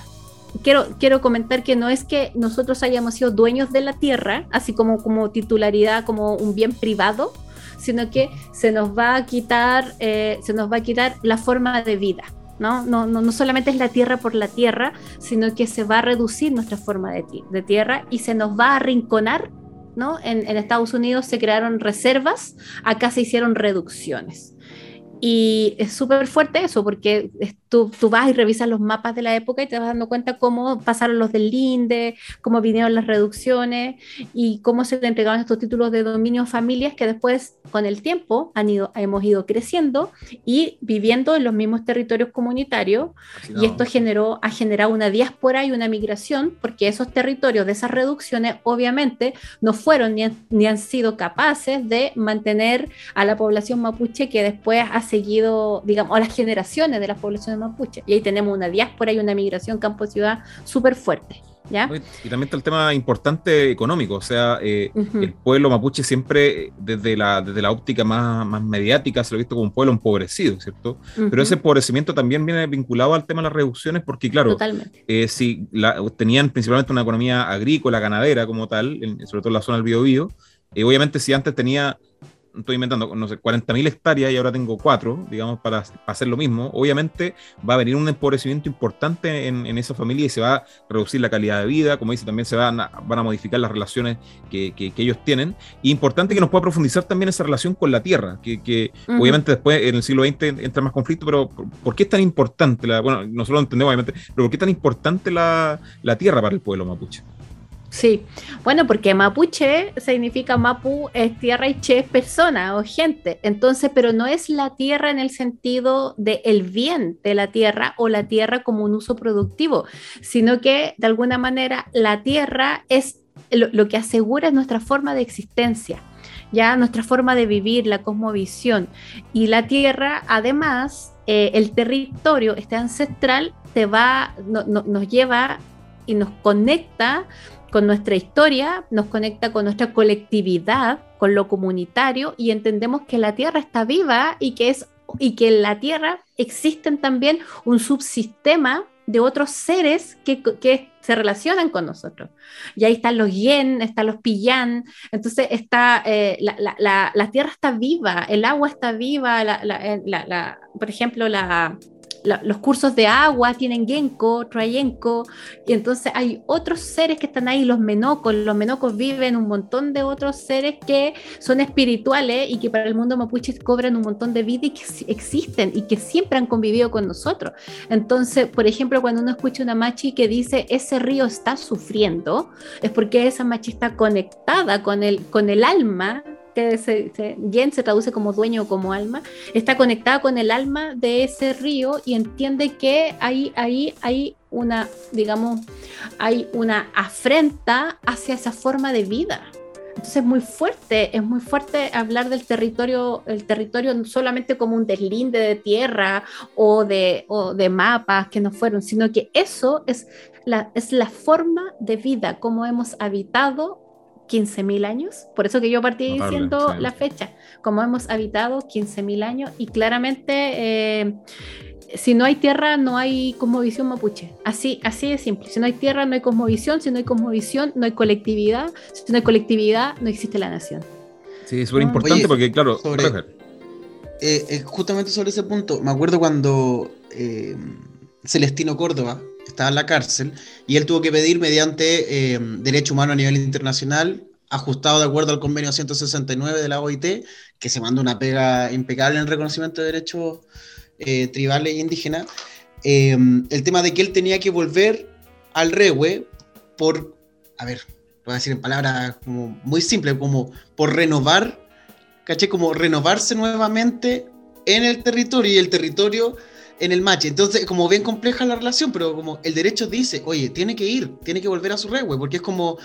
quiero, quiero comentar que no es que nosotros hayamos sido dueños de la tierra, así como, como titularidad, como un bien privado, sino que se nos va a quitar, eh, se nos va a quitar la forma de vida. ¿no? No, no, no solamente es la tierra por la tierra, sino que se va a reducir nuestra forma de, de tierra y se nos va a arrinconar. ¿no? En, en Estados Unidos se crearon reservas, acá se hicieron reducciones. Y es súper fuerte eso, porque tú, tú, vas y revisas los mapas de la época y te vas dando cuenta cómo pasaron los del Linde, cómo vinieron las reducciones y cómo se le entregaban estos títulos de dominio a familias que después, con el tiempo, han ido, hemos ido creciendo y viviendo en los mismos territorios comunitarios. Y esto generó, ha generado una diáspora y una migración, porque esos territorios de esas reducciones, obviamente, no fueron ni han, ni han sido capaces de mantener a la población mapuche que después ha seguido, digamos, a las generaciones de las poblaciones mapuche. Y ahí tenemos una diáspora y una migración campo-ciudad súper fuerte. ¿Ya?
Y también está el tema importante económico, o sea, eh, el pueblo mapuche siempre, desde la, desde la óptica más, más mediática, se lo ha visto como un pueblo empobrecido, ¿cierto? Pero ese empobrecimiento también viene vinculado al tema de las reducciones, porque claro, eh, si tenían principalmente una economía agrícola, ganadera como tal, sobre todo en la zona del Biobío, eh, obviamente si antes tenía estoy inventando, no sé, 40.000 hectáreas y ahora tengo 4, digamos, para hacer lo mismo, obviamente va a venir un empobrecimiento importante en, esa familia y se va a reducir la calidad de vida, como dice, también se van a, van a modificar las relaciones que, que, ellos tienen. Y importante que nos pueda profundizar también esa relación con la tierra, que, que obviamente después en el siglo XX entra más conflicto, pero ¿por qué es tan importante? La, bueno, nosotros lo entendemos obviamente, pero ¿por qué es tan importante la, la tierra para el pueblo mapuche?
Sí, bueno, porque mapuche significa mapu es tierra y che es persona o gente. Entonces, pero no es la tierra en el sentido de el bien de la tierra o la tierra como un uso productivo, sino que de alguna manera la tierra es lo, que asegura nuestra forma de existencia ya nuestra forma de vivir, la cosmovisión. Y la tierra, además, eh, el territorio, este ancestral, te va, nos lleva y nos conecta con nuestra historia, nos conecta con nuestra colectividad, con lo comunitario y entendemos que la Tierra está viva y que es y que en la Tierra existen también un subsistema de otros seres que, se relacionan con nosotros. Y ahí están los yen, están los pillan, entonces está, eh, la, tierra está viva, el agua está viva, por ejemplo, la, los cursos de agua tienen Genko, Trayenko, y entonces hay otros seres que están ahí, los menocos. Los menocos viven un montón de otros seres que son espirituales y que para el mundo mapuche cobran un montón de vida y que existen y que siempre han convivido con nosotros. Entonces, por ejemplo, cuando uno escucha una machi que dice ese río está sufriendo, es porque esa machi está conectada con el, con el alma que se, Yen se traduce como dueño o como alma, está conectada con el alma de ese río y entiende que ahí, ahí hay una, digamos, hay una afrenta hacia esa forma de vida. Entonces es muy fuerte, es muy fuerte hablar del territorio, el territorio solamente como un deslinde de tierra o de, o de mapas que no fueron, sino que eso es la, es la forma de vida, como hemos habitado 15.000 años. Por eso que yo partí diciendo la fecha, como hemos habitado 15.000 años y claramente eh, si no hay tierra no hay cosmovisión mapuche. Así, así de simple. Si no hay tierra no hay cosmovisión, si no hay cosmovisión no hay colectividad, si no hay colectividad no existe la nación.
Sí, es súper importante porque claro,
eh, eh, justamente sobre ese punto, me acuerdo cuando Celestino Córdoba estaba en la cárcel y él tuvo que pedir mediante eh, derecho humano a nivel internacional, ajustado de acuerdo al convenio 169 de la OIT, que se mandó una pega impecable en reconocimiento de derechos eh, tribales e indígenas, eh, el tema de que él tenía que volver al REWE por, a ver, voy a decir en palabras como muy simples, como por renovar, caché, como renovarse nuevamente en el territorio y el territorio en el match. Entonces, como bien compleja la relación, pero como el derecho dice, oye, tiene que ir, tiene que volver a su red, porque es como,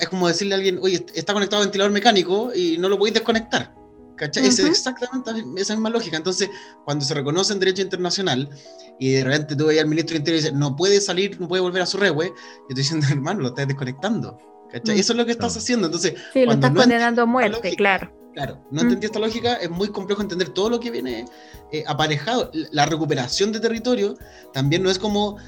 es como decirle a alguien, oye, está conectado a ventilador mecánico y no lo podéis desconectar. ¿Cachai? Es exactamente esa misma lógica. Entonces, cuando se reconoce en derecho internacional y de repente tú vas al ministro de Interior y dices, no puede salir, no puede volver a su red, yo estoy diciendo, hermano, lo estás desconectando. ¿Cachai? Mm. Eso es lo que estás haciendo. Entonces,
sí, lo estás condenando a muerte, claro.
Claro, no entendí esta lógica, es muy complejo entender todo lo que viene eh, aparejado. La recuperación de territorio también no es como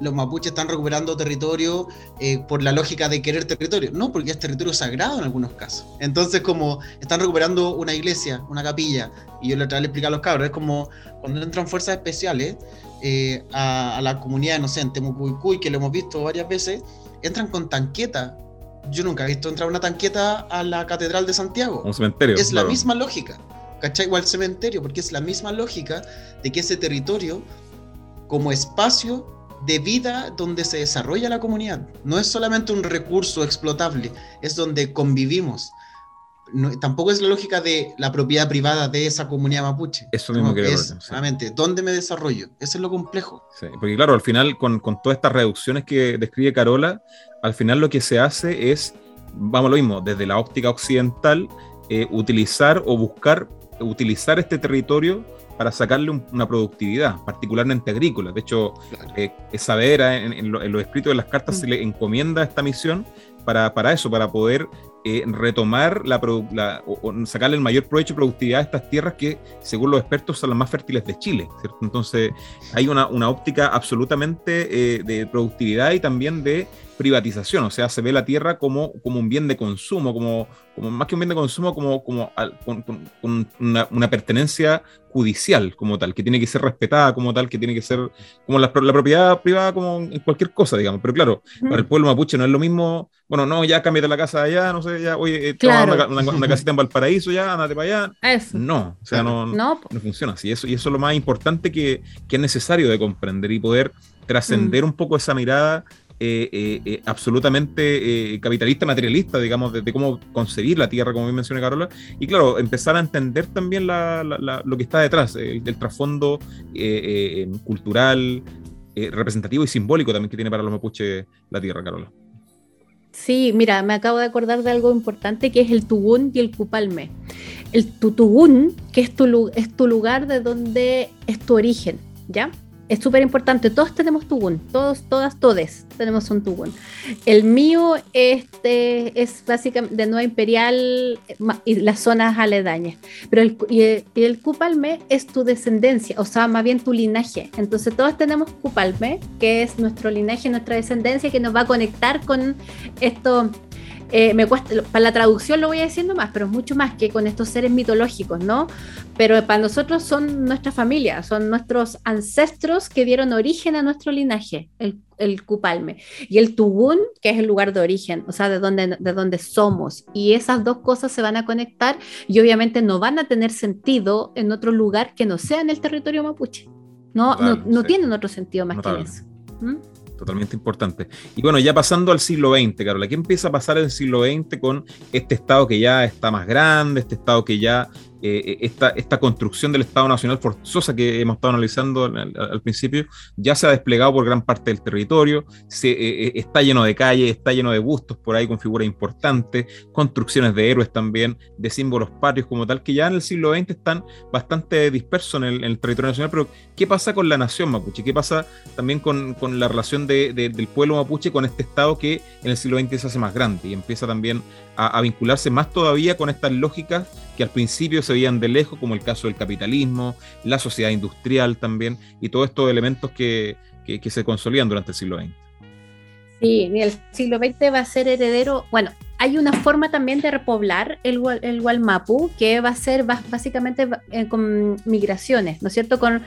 los mapuches están recuperando territorio eh, por la lógica de querer territorio, no, porque es territorio sagrado en algunos casos. Entonces, como están recuperando una iglesia, una capilla, y yo le vez le explicar a los cabros, es como cuando entran fuerzas especiales eh, a, la comunidad, inocente en que lo hemos visto varias veces, entran con tanqueta yo nunca he visto entrar una tanqueta a la Catedral de Santiago.
Un cementerio.
Es la misma lógica. ¿Cachai? Igual cementerio, porque es la misma lógica de que ese territorio, como espacio de vida donde se desarrolla la comunidad, no es solamente un recurso explotable, es donde convivimos. tampoco es la lógica de la propiedad privada de esa comunidad mapuche.
Eso mismo que
es, solamente, ¿dónde me desarrollo? Eso es lo complejo.
Sí, porque claro, al final, con, con todas estas reducciones que describe Carola, al final lo que se hace es, vamos lo mismo, desde la óptica occidental, eh, utilizar o buscar utilizar este territorio para sacarle una productividad, particularmente agrícola. De hecho, eh, Saavedra en, en, los escritos de las cartas se le encomienda esta misión para, para eso, para poder eh, retomar la, o, sacarle el mayor provecho y productividad a estas tierras que, según los expertos, son las más fértiles de Chile. ¿cierto? Entonces, hay una, una óptica absolutamente eh, de productividad y también de privatización, o sea, se ve la tierra como, como un bien de consumo, como, como más que un bien de consumo, como, como con, una, pertenencia judicial como tal, que tiene que ser respetada como tal, que tiene que ser como la, propiedad privada como en cualquier cosa, digamos. Pero claro, para el pueblo mapuche no es lo mismo, bueno, no, ya cámbiate la casa allá, no sé, ya, oye, eh, una, casita en Valparaíso, ya, andate para allá. No, o sea, no, no, funciona así. Eso, y eso es lo más importante que, que es necesario de comprender y poder trascender mm. un poco esa mirada eh, eh, eh, absolutamente capitalista, materialista, digamos, de, cómo concebir la tierra, como bien mencioné Carola, y claro, empezar a entender también lo que está detrás, el, trasfondo cultural, representativo y simbólico también que tiene para los mapuches la tierra, Carola.
Sí, mira, me acabo de acordar de algo importante que es el Tugún y el Cupalme. El Tutugún, que es tu, es tu lugar de donde es tu origen, ¿ya? Es súper importante, todos tenemos tubún, todos, todas, todes tenemos un tubún. El mío este, es básicamente de Nueva Imperial y las zonas aledañas, pero el, y el, y Cupalme es tu descendencia, o sea, más bien tu linaje. Entonces todos tenemos Cupalme, que es nuestro linaje, nuestra descendencia, que nos va a conectar con esto eh, me cuesta, para la traducción lo voy decir más, pero mucho más que con estos seres mitológicos, ¿no? Pero para nosotros son nuestra familia, son nuestros ancestros que dieron origen a nuestro linaje, el, el Cupalme. Y el Tubún, que es el lugar de origen, o sea, de donde, de donde somos. Y esas dos cosas se van a conectar y obviamente no van a tener sentido en otro lugar que no sea en el territorio mapuche. No, no, no tienen otro sentido más que eso. ¿Mm?
Totalmente importante. Y bueno, ya pasando al siglo XX, Carola, ¿qué empieza a pasar en el siglo XX con este Estado que ya está más grande, este Estado que ya eh, esta, esta, construcción del Estado Nacional forzosa que hemos estado analizando al, principio ya se ha desplegado por gran parte del territorio, se, eh, eh, está lleno de calles, está lleno de bustos por ahí con figuras importantes, construcciones de héroes también, de símbolos patrios como tal, que ya en el siglo XX están bastante dispersos en el, territorio nacional, pero ¿qué pasa con la nación mapuche? ¿Qué pasa también con, con la relación de, del pueblo mapuche con este Estado que en el siglo XX se hace más grande y empieza también a, a vincularse más todavía con estas lógicas que al principio se veían de lejos, como el caso del capitalismo, la sociedad industrial también, y todos estos elementos que, que, se consolidan durante el siglo XX.
Sí, el siglo XX va a ser heredero, bueno, hay una forma también de repoblar el, el Gualmapu que va a ser básicamente eh, con migraciones, ¿no es cierto? Con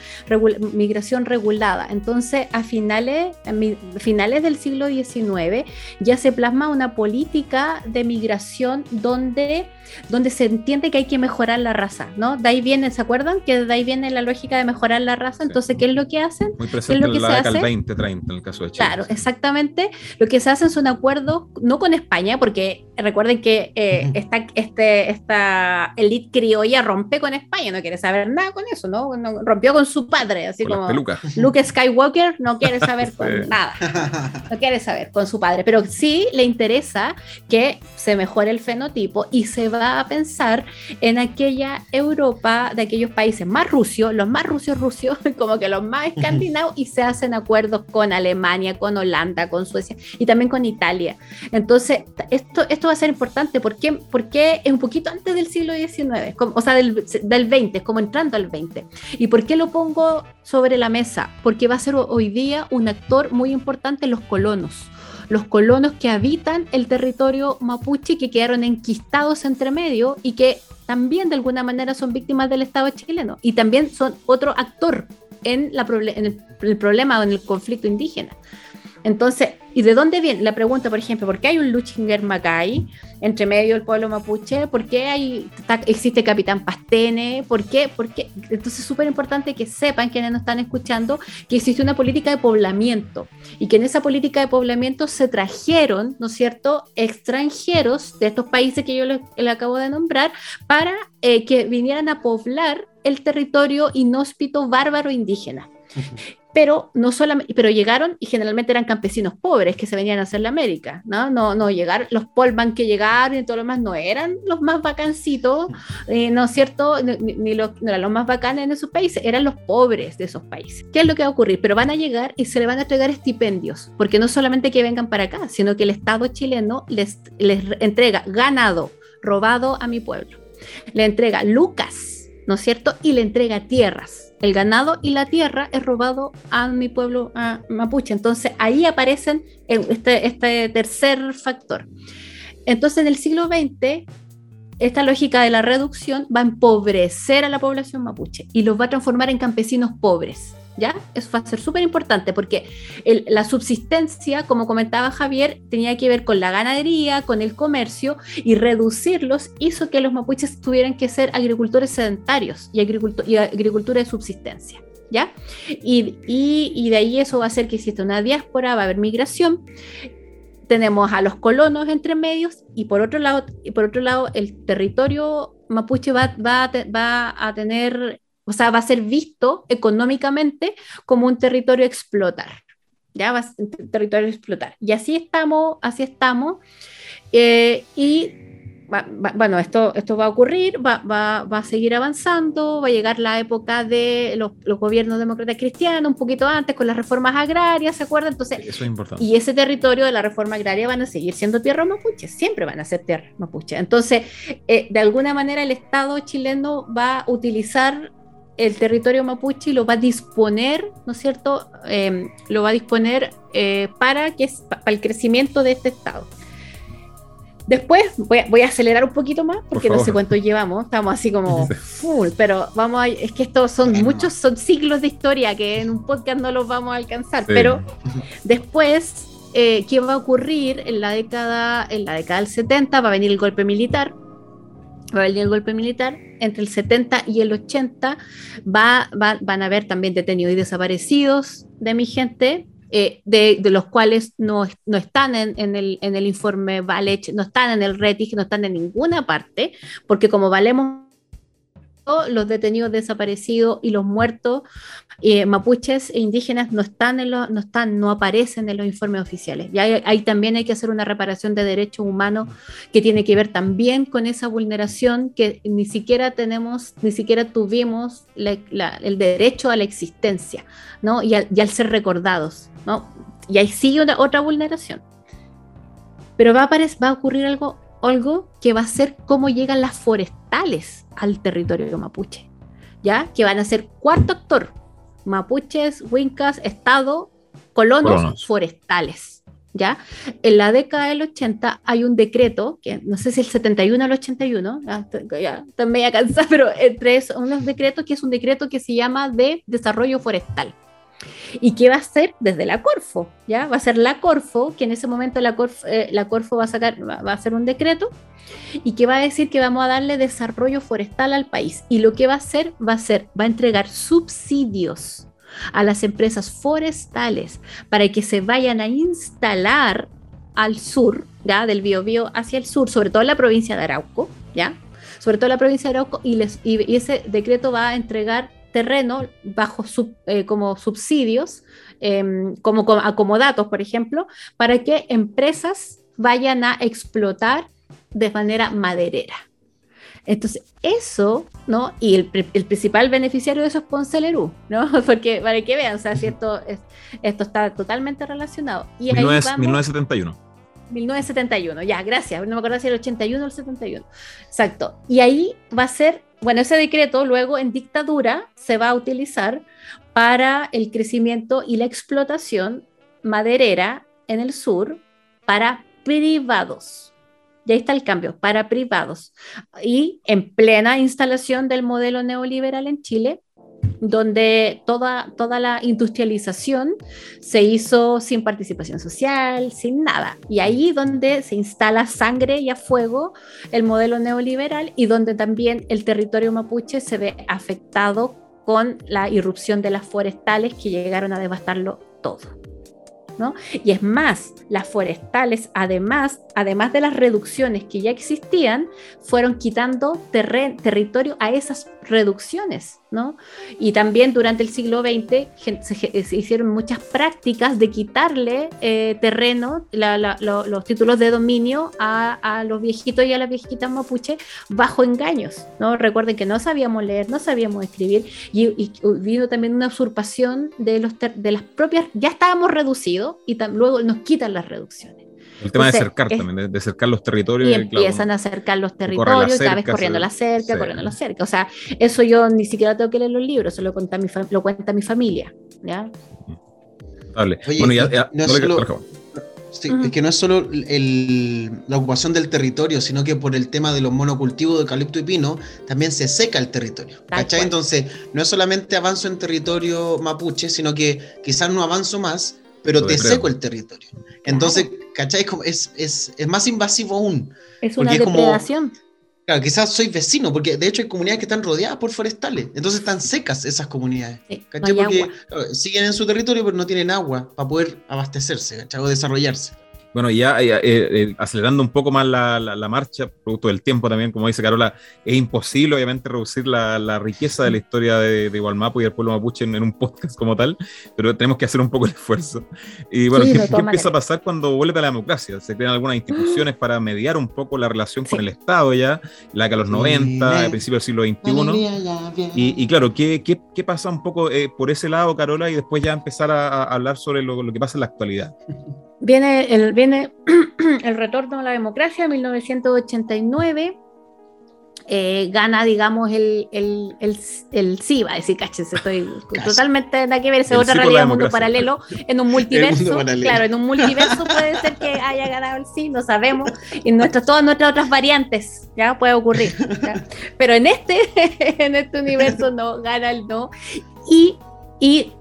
migración regulada. Entonces, a finales, a finales del siglo XIX ya se plasma una política de migración donde, donde se entiende que hay que mejorar la raza, ¿no? De ahí viene, ¿se acuerdan? Que de ahí viene la lógica de mejorar la raza. Entonces, ¿qué es lo que hacen?
Muy presente
es lo
que en la década del 20, 30, en el caso de Chile.
Claro, exactamente. Lo que se hacen son acuerdos, no con España, porque recuerden que eh, esta, este, esta elite criolla rompe con España, no quiere saber nada con eso, ¿no? rompió con su padre, así como Luke Skywalker no quiere saber con nada, no quiere saber con su padre, pero sí le interesa que se mejore el fenotipo y se va a pensar en aquella Europa de aquellos países más rusios, los más rusios rusios, como que los más escandinavos, y se hacen acuerdos con Alemania, con Holanda, con Suecia y también con Italia. Entonces, esto, esto va a ser importante. ¿Por qué? Porque es un poquito antes del siglo XIX, o sea, del, del 20, como entrando al 20. ¿Y por qué lo pongo sobre la mesa? Porque va a ser hoy día un actor muy importante los colonos los colonos que habitan el territorio mapuche que quedaron enquistados entre medio y que también de alguna manera son víctimas del Estado chileno y también son otro actor en, la, en el, problema o en el conflicto indígena. Entonces, ¿y de dónde viene? La pregunta, por ejemplo, ¿por qué hay un Luchinger Macay entre medio del pueblo mapuche? ¿Por qué hay, existe Capitán Pastene? ¿Por qué? Porque, entonces es súper importante que sepan, quienes nos están escuchando, que existe una política de poblamiento y que en esa política de poblamiento se trajeron, ¿no es cierto?, extranjeros de estos países que yo les, acabo de nombrar para eh, que vinieran a poblar el territorio inhóspito bárbaro indígena pero no solamente, pero llegaron y generalmente eran campesinos pobres que se venían a hacer la América, ¿no? No, no llegaron, los polvan que llegaron y todo lo demás no eran los más bacancitos, eh, ¿no es cierto? Ni, los, no eran los más bacanes en esos países, eran los pobres de esos países. ¿Qué es lo que va a ocurrir? Pero van a llegar y se le van a entregar estipendios, porque no solamente que vengan para acá, sino que el Estado chileno les, les entrega ganado, robado a mi pueblo. Le entrega lucas, ¿no es cierto? Y le entrega tierras el ganado y la tierra es robado a mi pueblo mapuche. Entonces ahí aparecen este, este tercer factor. Entonces en el siglo XX, esta lógica de la reducción va a empobrecer a la población mapuche y los va a transformar en campesinos pobres. ¿Ya? Eso va a ser súper importante porque la subsistencia, como comentaba Javier, tenía que ver con la ganadería, con el comercio y reducirlos hizo que los mapuches tuvieran que ser agricultores sedentarios y, y agricultura de subsistencia. ¿Ya? Y, de ahí eso va a hacer que exista una diáspora, va a haber migración, tenemos a los colonos entre medios y por otro lado, y por otro lado el territorio mapuche va, va, va a tener o sea, va a ser visto económicamente como un territorio a explotar. Ya va a ser un territorio a explotar. Y así estamos, así estamos. Eh, y bueno, esto, esto va a ocurrir, va, va, va, a seguir avanzando, va a llegar la época de los, los, gobiernos demócratas cristianos, un poquito antes, con las reformas agrarias, ¿se acuerdan? Entonces,
Eso es importante.
Y ese territorio de la reforma agraria van a seguir siendo tierra mapuche, siempre van a ser tierra mapuche. Entonces, eh, de alguna manera el Estado chileno va a utilizar el territorio mapuche lo va a disponer, ¿no es cierto? Eh, lo va a disponer eh, para, que, para el crecimiento de este Estado. Después voy a, acelerar un poquito más porque no sé cuánto llevamos, estamos así como full, pero vamos a, es que estos son muchos, son siglos de historia que en un podcast no los vamos a alcanzar, pero después, eh, ¿qué va a ocurrir en la década, en la década del 70? Va a venir el golpe militar, el golpe militar, entre el 70 y el 80 va, van a haber también detenidos y desaparecidos de mi gente, eh, de, los cuales no, no están en, el, en, el, informe Valech, no están en el RETIG, no están en ninguna parte, porque como valemos los detenidos desaparecidos y los muertos eh, mapuches e indígenas no están, en no están, no aparecen en los informes oficiales. Y ahí, también hay que hacer una reparación de derechos humanos que tiene que ver también con esa vulneración que ni siquiera tenemos, ni siquiera tuvimos el derecho a la existencia, ¿no? Y al, ser recordados, ¿no? Y ahí sigue otra vulneración. Pero va a, va a ocurrir algo algo que va a ser cómo llegan las forestales al territorio mapuche, ¿ya? Que van a ser cuarto actor, mapuches, huincas, estado, colonos, forestales, ¿ya? En la década del 80 hay un decreto, que no sé si el 71 o el 81, ya, ya también ya pero entre esos, unos decretos que es un decreto que se llama de desarrollo forestal, ¿Y qué va a ser desde la Corfo? ¿ya? Va a ser la Corfo, que en ese momento la Corfo, eh, Corfo va a sacar, va, a hacer un decreto y que va a decir que vamos a darle desarrollo forestal al país. Y lo que va a hacer, va a ser, va a entregar subsidios a las empresas forestales para que se vayan a instalar al sur, ¿ya? Del Biobío hacia el sur, sobre todo en la provincia de Arauco, ¿ya? Sobre todo en la provincia de Arauco, y, y ese decreto va a entregar terreno bajo eh, como subsidios, em, como, como datos, por ejemplo, para que empresas vayan a explotar de manera maderera. Entonces, eso, ¿no? Y el, principal beneficiario de eso es Ponce Lerú, ¿no? Porque para que vean, o sea, cierto, esto está totalmente relacionado.
Y 1971.
1971, ya, gracias. No me acuerdo si era el 81 o el 71. Exacto. Y ahí va a ser bueno, ese decreto luego en dictadura se va a utilizar para el crecimiento y la explotación maderera en el sur para privados. Y ahí está el cambio, para privados. Y en plena instalación del modelo neoliberal en Chile, donde toda, toda la industrialización se hizo sin participación social, sin nada. Y ahí donde se instala sangre y a fuego el modelo neoliberal y donde también el territorio mapuche se ve afectado con la irrupción de las forestales que llegaron a devastarlo todo. Y es más, las forestales, además, además de las reducciones que ya existían, fueron quitando territorio a esas reducciones, ¿no? Y también durante el siglo XX se, hicieron muchas prácticas de quitarle eh, terreno, los títulos de dominio a, los viejitos y a las viejitas mapuche bajo engaños, ¿no? Recuerden que no sabíamos leer, no sabíamos escribir y, y también una usurpación de, los de las propias, ya estábamos reducidos y luego nos quitan las reducciones.
El tema de acercar también, de, acercar los territorios.
Y empiezan a acercar los territorios, cada vez corriendo la cerca, corriendo la cerca. O sea, eso yo ni siquiera tengo que leer los libros, eso lo cuenta mi, lo cuenta mi familia. ¿ya?
Dale. bueno, ya, no solo, sí, Es que no es solo el, la ocupación del territorio, sino que por el tema de los monocultivos de eucalipto y pino, también se seca el territorio. ¿Cachai? Entonces, no es solamente avanzo en territorio mapuche, sino que quizás no avanzo más, pero te seco el territorio. Entonces, ¿cachai? Es, es, es, más invasivo aún.
Es una depredación.
claro, quizás soy vecino, porque de hecho hay comunidades que están rodeadas por forestales, entonces están secas esas comunidades. ¿cachai? porque siguen en su territorio, pero no tienen agua para poder abastecerse, ¿cachai? O desarrollarse.
Bueno, ya eh, eh, acelerando un poco más la, la, marcha, producto del tiempo también, como dice Carola, es imposible obviamente reducir la, la riqueza de la historia de, de Gualmapu y del pueblo mapuche en, un podcast como tal, pero tenemos que hacer un poco el esfuerzo. Y bueno, ¿qué, empieza a pasar cuando vuelve a la democracia? Se crean algunas instituciones para mediar un poco la relación con el Estado ya, la que a los 90, a principios del siglo XXI. Y, y, claro, ¿qué, ¿qué, qué, pasa un poco eh, por ese lado, Carola, y después ya empezar a, a hablar sobre lo, lo que pasa en la actualidad?
Viene el, viene el retorno a la democracia en 1989. Eh, gana, digamos, el, el, el, el sí, va a decir, caches, estoy totalmente nada que ver, es otra realidad, mundo paralelo, en un multiverso, claro, en un multiverso puede ser que haya ganado el sí, no sabemos, y nuestras, todas nuestras otras variantes, ya puede ocurrir, pero en este, en este universo no, gana el no, y, y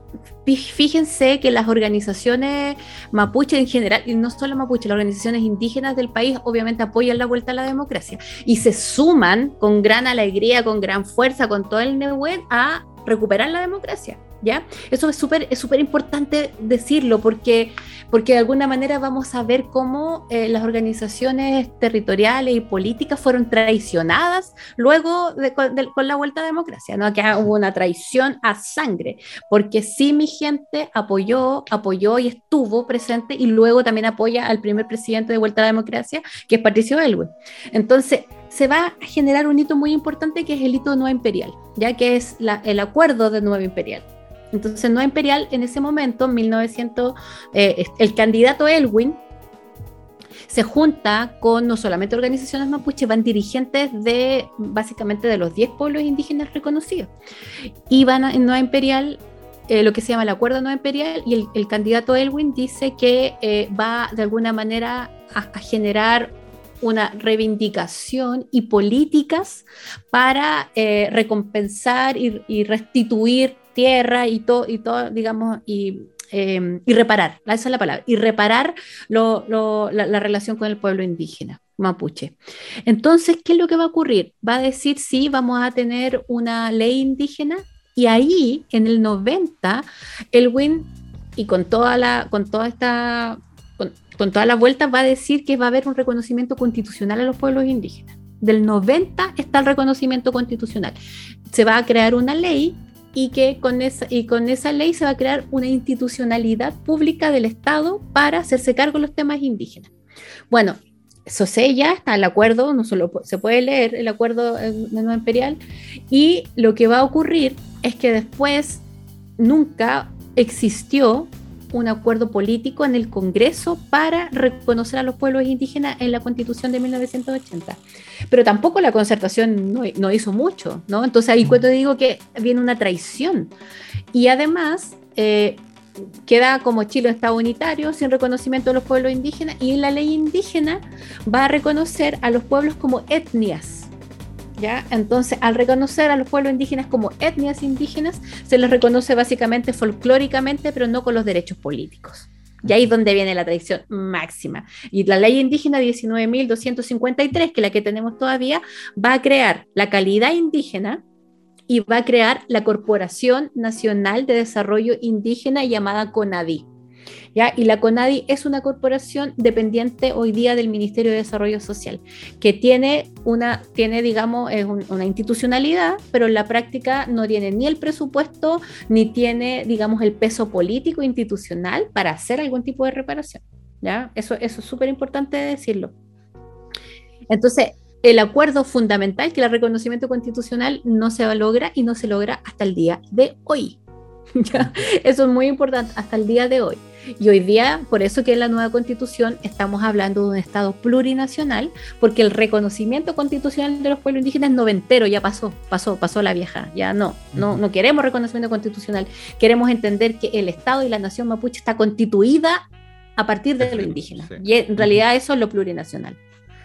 fíjense que las organizaciones mapuche en general, y no solo mapuche, las organizaciones indígenas del país obviamente apoyan la vuelta a la democracia y se suman con gran alegría, con gran fuerza, con todo el Neuwen a recuperar la democracia. ¿Ya? Eso es súper es súper importante decirlo porque, porque de alguna manera vamos a ver cómo eh, las organizaciones territoriales y políticas fueron traicionadas luego con la vuelta a la democracia, ¿no? Que hubo una traición a sangre, porque sí mi gente apoyó, apoyó y estuvo presente y luego también apoya al primer presidente de vuelta a la democracia, que es Patricio Elwin. Entonces, se va a generar un hito muy importante que es el hito nueva imperial, ya que es el acuerdo de nueva imperial. Entonces, nueva imperial en ese momento, 1900, eh, el candidato Elwin se junta con no solamente organizaciones mapuche, van dirigentes de básicamente de los 10 pueblos indígenas reconocidos. Y van en Nueva Imperial eh, lo que se llama el acuerdo no imperial y el, candidato Elwin dice que eh, va de alguna manera a, generar una reivindicación y políticas para eh, recompensar y, restituir tierra y todo, y todo, digamos, y, em, reparar, esa es la palabra, y reparar la, la, relación con el pueblo indígena mapuche. Entonces, ¿qué es lo que va a ocurrir? Va a decir, sí, vamos a tener una ley indígena y ahí, en el 90, el WIN, y con toda, la, con toda esta con todas las vueltas va a decir que va a haber un reconocimiento constitucional a los pueblos indígenas. Del 90 está el reconocimiento constitucional. Se va a crear una ley y que con esa, y con esa ley se va a crear una institucionalidad pública del Estado para hacerse cargo de los temas indígenas. Bueno, eso se ya está el acuerdo, no solo se puede leer el acuerdo de Nueva Imperial, y lo que va a ocurrir es que después nunca existió un acuerdo político en el Congreso para reconocer a los pueblos indígenas en la Constitución de 1980. Pero tampoco la concertación no, hizo mucho, ¿no? Entonces ahí cuando digo que viene una traición. Y además eh, queda como Chile Estado unitario sin reconocimiento de los pueblos indígenas y la ley indígena va a reconocer a los pueblos como etnias ¿ya? Entonces, al reconocer a los pueblos indígenas como etnias indígenas, se les reconoce básicamente folclóricamente, pero no con los derechos políticos. Y ahí es donde viene la tradición máxima. Y la ley indígena 19.253, que es la que tenemos todavía, va a crear la calidad indígena y va a crear la Corporación Nacional de Desarrollo Indígena llamada CONADI. Y la CONADI es una corporación dependiente hoy día del Ministerio de Desarrollo Social, que tiene una, tiene, digamos, una institucionalidad, pero en la práctica no tiene ni el presupuesto, ni tiene, digamos, el peso político institucional para hacer algún tipo de reparación. ¿ya? Eso, eso es súper importante decirlo. Entonces, el acuerdo fundamental que el reconocimiento constitucional no se logra y no se logra hasta el día de hoy. Eso es muy importante hasta el día de hoy. Y hoy día, por eso que en la nueva constitución estamos hablando de un Estado plurinacional, porque el reconocimiento constitucional de los pueblos indígenas es noventero, ya pasó, pasó, pasó la vieja, ya no, no, no queremos reconocimiento constitucional, queremos entender que el Estado y la nación mapuche está constituida a partir de lo indígena. Y en realidad eso es lo plurinacional.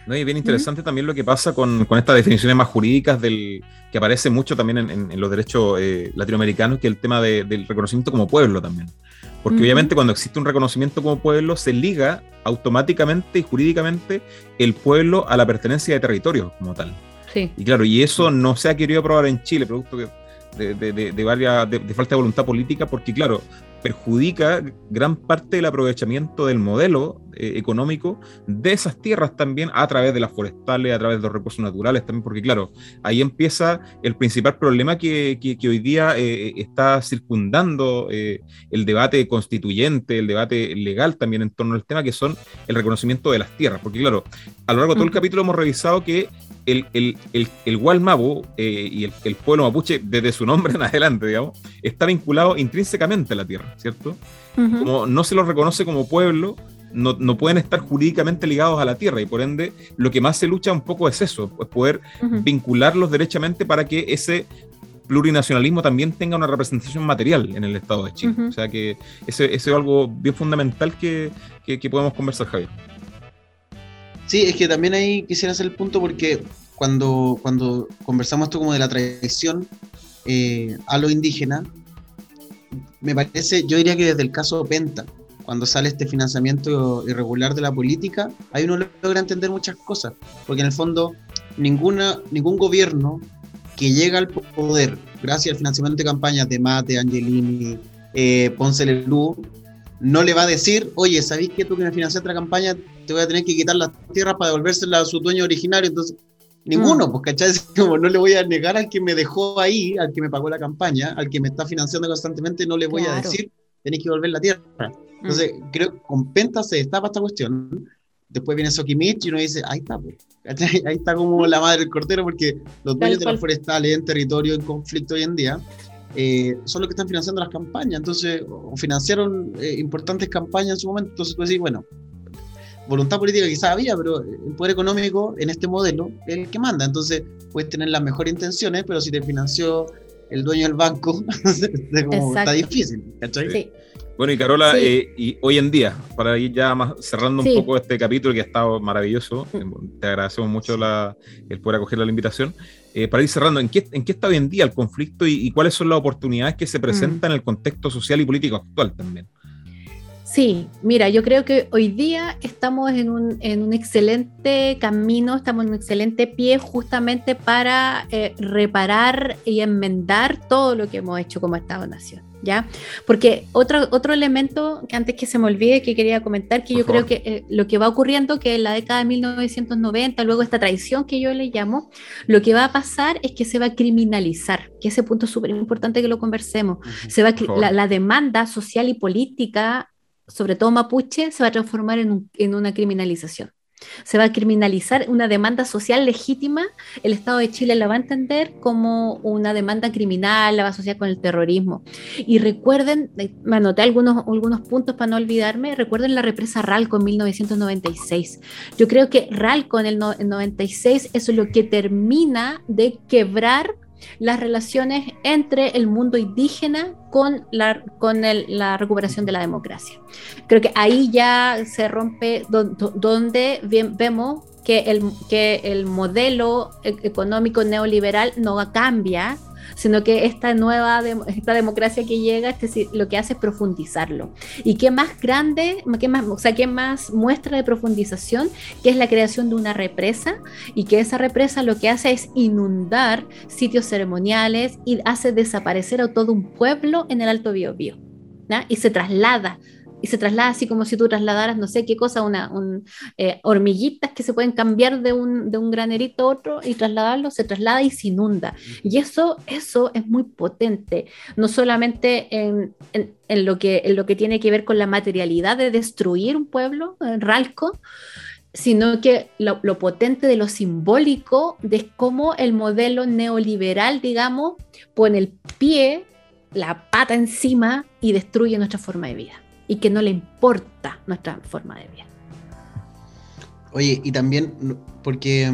¿no? Y bien interesante también lo que pasa con, con, estas definiciones más jurídicas del, que aparece mucho también en, en, los derechos eh, latinoamericanos, que es el tema de, del reconocimiento como pueblo también. Porque obviamente cuando existe un reconocimiento como pueblo, se liga automáticamente y jurídicamente el pueblo a la pertenencia de territorio como tal. Sí. Y claro, y eso no se ha querido aprobar en Chile, producto que de, de, varias, de, falta de voluntad política, porque claro, perjudica gran parte del aprovechamiento del modelo eh, económico de esas tierras también a través de las forestales, a través de los recursos naturales también, porque claro, ahí empieza el principal problema que, que, hoy día eh, está circundando eh, el debate constituyente, el debate legal también en torno al tema, que son el reconocimiento de las tierras, porque claro, a lo largo de todo el capítulo hemos revisado que el, el, el, el y el, pueblo mapuche, desde su nombre en adelante, digamos, está vinculado intrínsecamente a la tierra, ¿cierto? Como no se lo reconoce como pueblo, no, pueden estar jurídicamente ligados a la tierra y por ende lo que más se lucha un poco es eso, es poder vincularlos derechamente para que ese plurinacionalismo también tenga una representación material en el Estado de Chile. O sea que ese, es algo bien fundamental que, podemos conversar, Javier.
Sí, es que también ahí quisiera hacer el punto porque cuando, cuando conversamos esto como de la tradición eh, a lo indígena, me parece, yo diría que desde el caso Penta, cuando sale este financiamiento irregular de la política, ahí uno logra entender muchas cosas, porque en el fondo ninguna, ningún gobierno que llega al poder gracias al financiamiento de campañas de Mate, Angelini, eh, Ponce Lelú, no le va a decir, oye, ¿sabéis que tú que me financiaste la campaña te voy a tener que quitar las tierras para devolvérselas a su dueño originario? Entonces, ninguno, mm. pues, ¿cachai? Como no le voy a negar al que me dejó ahí, al que me pagó la campaña, al que me está financiando constantemente, no le voy a decir, tenéis que devolver la tierra. Entonces, mm. creo que con Penta se destapa esta cuestión. Después viene Sokimich y uno dice, ahí está, pues. ahí está como la madre del cortero, porque los dueños de las forestales en territorio en conflicto hoy en día eh, son los que están financiando las campañas. Entonces, financiaron eh, importantes campañas en su momento. Entonces, tú decís, bueno, voluntad política quizás había, pero el poder económico en este modelo es el que manda. Entonces, puedes tener las mejores intenciones, pero si te financió el dueño del banco, está difícil. ¿cachai? Sí.
Bueno, y Carola, eh, y hoy en día, para ir ya más cerrando un poco este capítulo que ha estado maravilloso, mm. eh, te agradecemos mucho el poder acoger la invitación. Eh, para ir cerrando, ¿en qué, ¿en qué está hoy en día el conflicto y, cuáles son las oportunidades que se presentan mm. en el contexto social y político actual también?
Sí, mira, yo creo que hoy día estamos en un, en un excelente camino, estamos en un excelente pie justamente para reparar y enmendar todo lo que hemos hecho como Estado-Nación. ¿ya? Porque otro, otro elemento que antes que se me olvide que quería comentar, que yo creo que eh, lo que va ocurriendo, que en la década de 1990, luego esta traición que yo le llamo, lo que va a pasar es que se va a criminalizar, que ese punto es súper importante que lo conversemos. se va la, demanda social y política, sobre todo mapuche, se va a transformar en, en una criminalización. Se va a criminalizar una demanda social legítima, el Estado de Chile la va a entender como una demanda criminal, la va a asociar con el terrorismo. Y recuerden, eh, me anoté algunos, algunos puntos para no olvidarme, recuerden la represa Ralco en 1996. Yo creo que Ralco en el, no, 96 es lo que termina de quebrar las relaciones entre el mundo indígena con la, con la recuperación de la democracia. Creo que ahí ya se rompe donde vemos que el, que el modelo e-, económico neoliberal no cambia, sino que esta nueva esta democracia que llega este, lo que hace es profundizarlo. ¿Y qué más grande, qué más, o sea, qué más muestra de profundización? Que es la creación de una represa y que esa represa lo que hace es inundar sitios ceremoniales y hace desaparecer a todo un pueblo en el Alto Biobío. Y se traslada y se traslada así como si tú trasladaras, no sé qué cosa, una eh, hormiguitas que se pueden cambiar de un, de un granerito a otro y trasladarlo, se traslada y se inunda. Y eso, eso es muy potente, no solamente en, en, lo que, en lo que tiene que ver con la materialidad de destruir un pueblo, en Ralco, sino que lo, lo, potente de lo simbólico de cómo el modelo neoliberal, digamos, pone el pie, la pata encima y destruye nuestra forma de vida y que no le importa nuestra forma de vida.
Oye, y también porque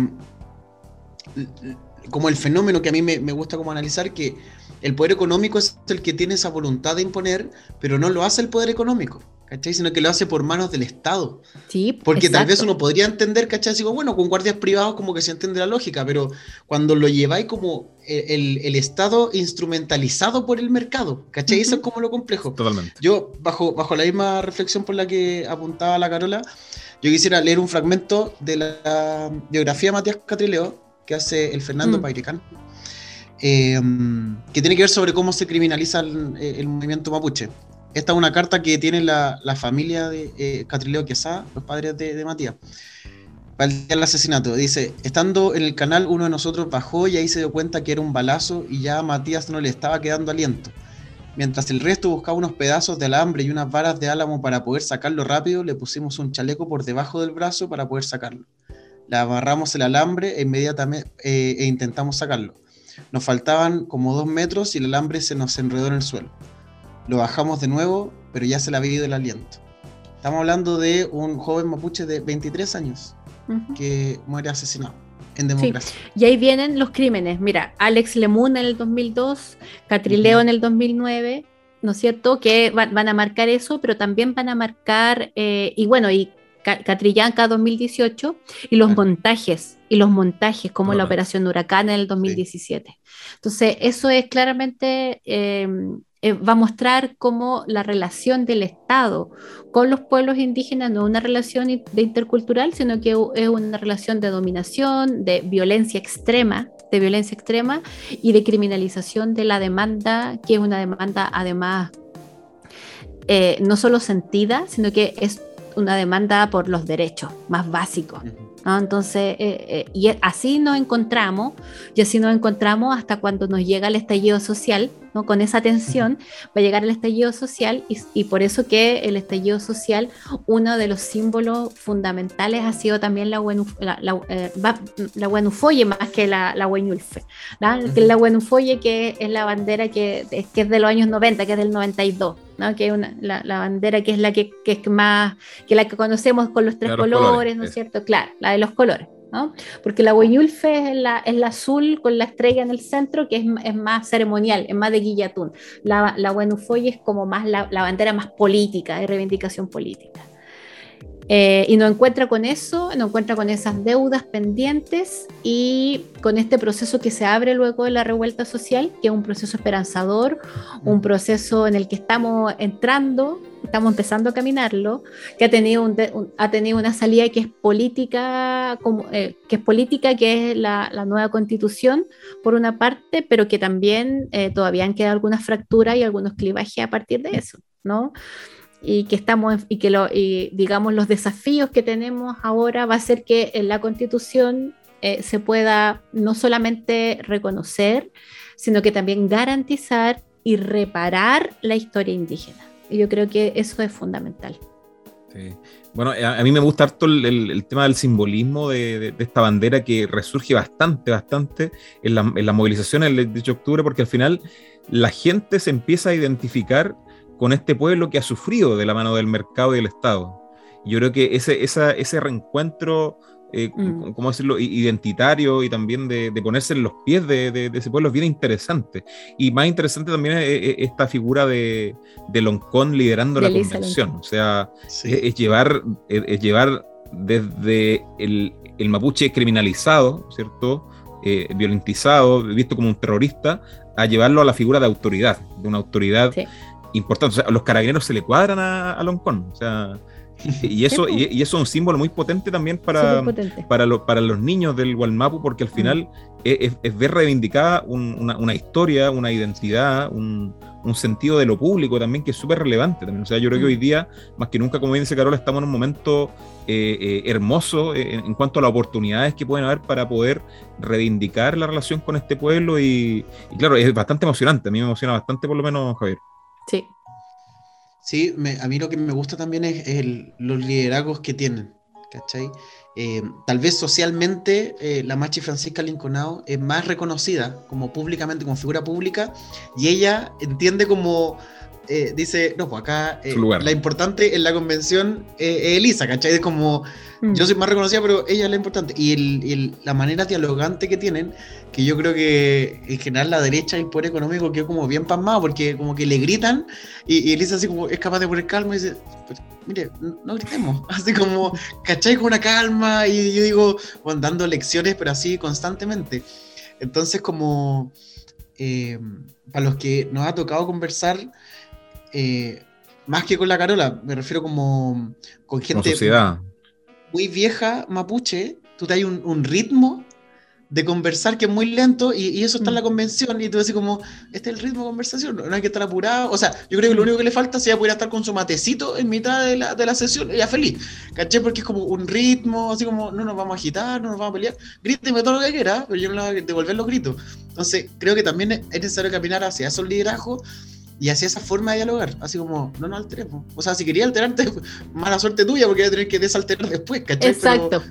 como el fenómeno que a mí me, gusta como analizar, que el poder económico es el que tiene esa voluntad de imponer, pero no lo hace el poder económico. ¿Cachai? Sino que lo hace por manos del Estado.
Sí,
Porque tal vez uno podría entender, ¿cachai? Digo, bueno, con guardias privados como que se entiende la lógica, pero cuando lo lleváis como el, Estado instrumentalizado por el mercado, ¿cachai? Eso es como lo complejo.
Totalmente.
Yo, bajo, bajo la misma reflexión por la que apuntaba la Carola, yo quisiera leer un fragmento de la biografía de Matías Catrileo que hace el Fernando mm. em, que tiene que ver sobre cómo se criminaliza el, movimiento mapuche. Esta es una carta que tiene la, familia de eh, Catrileo Quesada, los padres de, Matías, para el día del asesinato. Dice, estando en el canal, uno de nosotros bajó y ahí se dio cuenta que era un balazo y ya a Matías no le estaba quedando aliento. Mientras el resto buscaba unos pedazos de alambre y unas varas de álamo para poder sacarlo rápido, le pusimos un chaleco por debajo del brazo para poder sacarlo. Le amarramos el alambre e inmediatamente eh, e intentamos sacarlo. Nos faltaban como dos metros y el alambre se nos enredó en el suelo. Lo bajamos de nuevo, pero ya se le había ido el aliento. Estamos hablando de un joven mapuche de 23 años que muere asesinado en democracia.
Y ahí vienen los crímenes. Mira, Alex Lemun en el 2002, Catrileo en el 2009, ¿no es cierto? Que van, a marcar eso, pero también van a marcar, eh, y bueno, y Catrillanca 2018, y los montajes, y los montajes como la Operación Huracán en el 2017. Entonces, eso es claramente eh, eh, va a mostrar cómo la relación del Estado con los pueblos indígenas no es una relación de intercultural, sino que es una relación de dominación, de violencia extrema, de violencia extrema y de criminalización de la demanda, que es una demanda además eh, no solo sentida, sino que es una demanda por los derechos más básicos. Entonces, eh, eh, y así nos encontramos, y así nos encontramos hasta cuando nos llega el estallido social, ¿no? con esa tensión va a llegar el estallido social y, por eso que el estallido social, uno de los símbolos fundamentales ha sido también la, la, la, eh, más que la, la Hueñulfe, que la Huenufoye que es la bandera que, que es de los años 90, que es del 92. ¿no? que es una, la, la, bandera que es la que, que, es más, que la que conocemos con los tres colores, ¿no es cierto? Claro, la de los colores. ¿No? Porque la Hueñulfe es la, es la azul con la estrella en el centro, que es, es más ceremonial, es más de guillatún. La, la es como más la, la bandera más política, de reivindicación política. Eh, y no encuentra con eso, no encuentra con esas deudas pendientes y con este proceso que se abre luego de la revuelta social, que es un proceso esperanzador, un proceso en el que estamos entrando, estamos empezando a caminarlo, que ha tenido, un ha tenido una salida que es política, como, eh, que es política, que es la, la, nueva constitución, por una parte, pero que también eh, todavía han quedado algunas fracturas y algunos clivajes a partir de eso, ¿no? y que estamos y que lo, digamos los desafíos que tenemos ahora va a ser que en la constitución eh, se pueda no solamente reconocer sino que también garantizar y reparar la historia indígena y yo creo que eso es fundamental
Bueno, a, mí me gusta harto el, tema del simbolismo de, esta bandera que resurge bastante, bastante en, la, en las movilizaciones del 18 de octubre, porque al final la gente se empieza a identificar con este pueblo que ha sufrido de la mano del mercado y del Estado. Yo creo que ese, ese reencuentro, eh, mm. ¿cómo decirlo?, identitario y también de, ponerse en los pies de, ese pueblo es bien interesante. Y más interesante también es, esta figura de, de Loncón liderando la convención. O sea, es, llevar, es, llevar desde el, mapuche criminalizado, ¿cierto? Eh, violentizado, visto como un terrorista, a llevarlo a la figura de autoridad, de una autoridad importante. O sea, los carabineros se le cuadran a, a O sea, y eso, y, eso es un símbolo muy potente también para, para, para los niños del Gualmapu, porque al final es, ver reivindicada una, historia, una identidad, un, sentido de lo público también que es súper relevante también. O sea, yo creo que hoy día, más que nunca, como bien dice Carola, estamos en un momento eh, eh, hermoso en, cuanto a las oportunidades que pueden haber para poder reivindicar la relación con este pueblo y, y claro, es bastante emocionante. A mí me emociona bastante, por lo menos, Javier.
Sí.
Sí, a mí lo que me gusta también es, los liderazgos que tienen, ¿cachai? Eh, tal vez socialmente eh, la Machi Francisca Linconao es más reconocida como públicamente, como figura pública, y ella entiende como, eh, dice, no, pues acá la importante en la convención es Elisa, ¿cachai? Es como, Mm. Yo soy más reconocida, pero ella es la importante. Y la manera dialogante que tienen, que yo creo que en general la derecha y el poder económico quedó como bien pasmado, porque como que le gritan y, Elisa así como es capaz de poner calma y dice, pues, mire, no, gritemos. Así como, ¿cachai? Con una calma y yo digo, bueno, dando lecciones, pero así constantemente. Entonces como, eh, para los que nos ha tocado conversar, eh, más que con la Carola, me refiero como con gente...
sociedad
muy vieja mapuche, tú te hay un, ritmo de conversar que es muy lento y, eso está en la mm. convención y tú decís como, este es el ritmo de conversación, no hay que estar apurado. O sea, yo creo que lo único que le falta sería poder estar con su matecito en mitad de la, de la sesión y ya feliz. ¿Caché? Porque es como un ritmo, así como, no nos vamos a agitar, no nos vamos a pelear. Gríteme todo lo que quiera, pero yo no le voy a devolver los gritos. Entonces, creo que también es necesario caminar hacia esos liderazgos y hacia esa forma de dialogar, así como, no nos alteremos. O sea, si quería alterarte, mala suerte tuya, porque voy a tener que desalterar después, ¿cachai?
Exacto.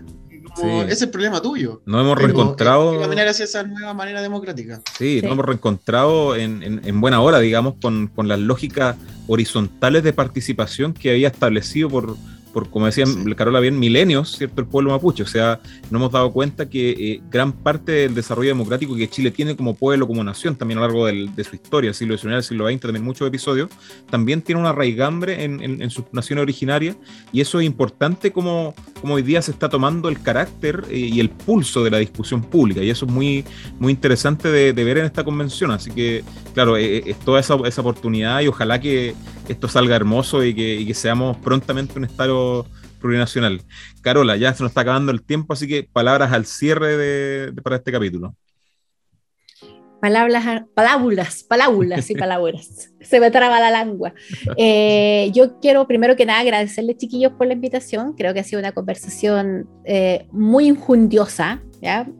Ese es el problema tuyo.
No hemos reencontrado.
caminar hacia esa nueva manera democrática.
Sí, nos hemos reencontrado en, en, buena hora, digamos, con, con las lógicas horizontales de participación que había establecido por, por, como decía Carola bien, milenios, ¿cierto? El pueblo mapuche. O sea, nos hemos dado cuenta que eh, gran parte del desarrollo democrático que Chile tiene como pueblo, como nación, también a lo largo de su historia, siglo XIX, siglo XX, también muchos episodios, también tiene una raigambre en, en, sus naciones originarias. Y eso es importante como, como hoy día se está tomando el carácter eh, y el pulso de la discusión pública. Y eso es muy, muy interesante de, ver en esta convención. Así que, claro, eh, es toda esa, esa oportunidad y ojalá que esto salga hermoso y que, y que seamos prontamente un estado plurinacional. Carola, ya se nos está acabando el tiempo, así que palabras al cierre de, para este capítulo.
Palabras, palabras, palabras y palabras. Se me traba la lengua. Eh, yo quiero primero que nada agradecerles, chiquillos, por la invitación. Creo que ha sido una conversación eh, muy injundiosa.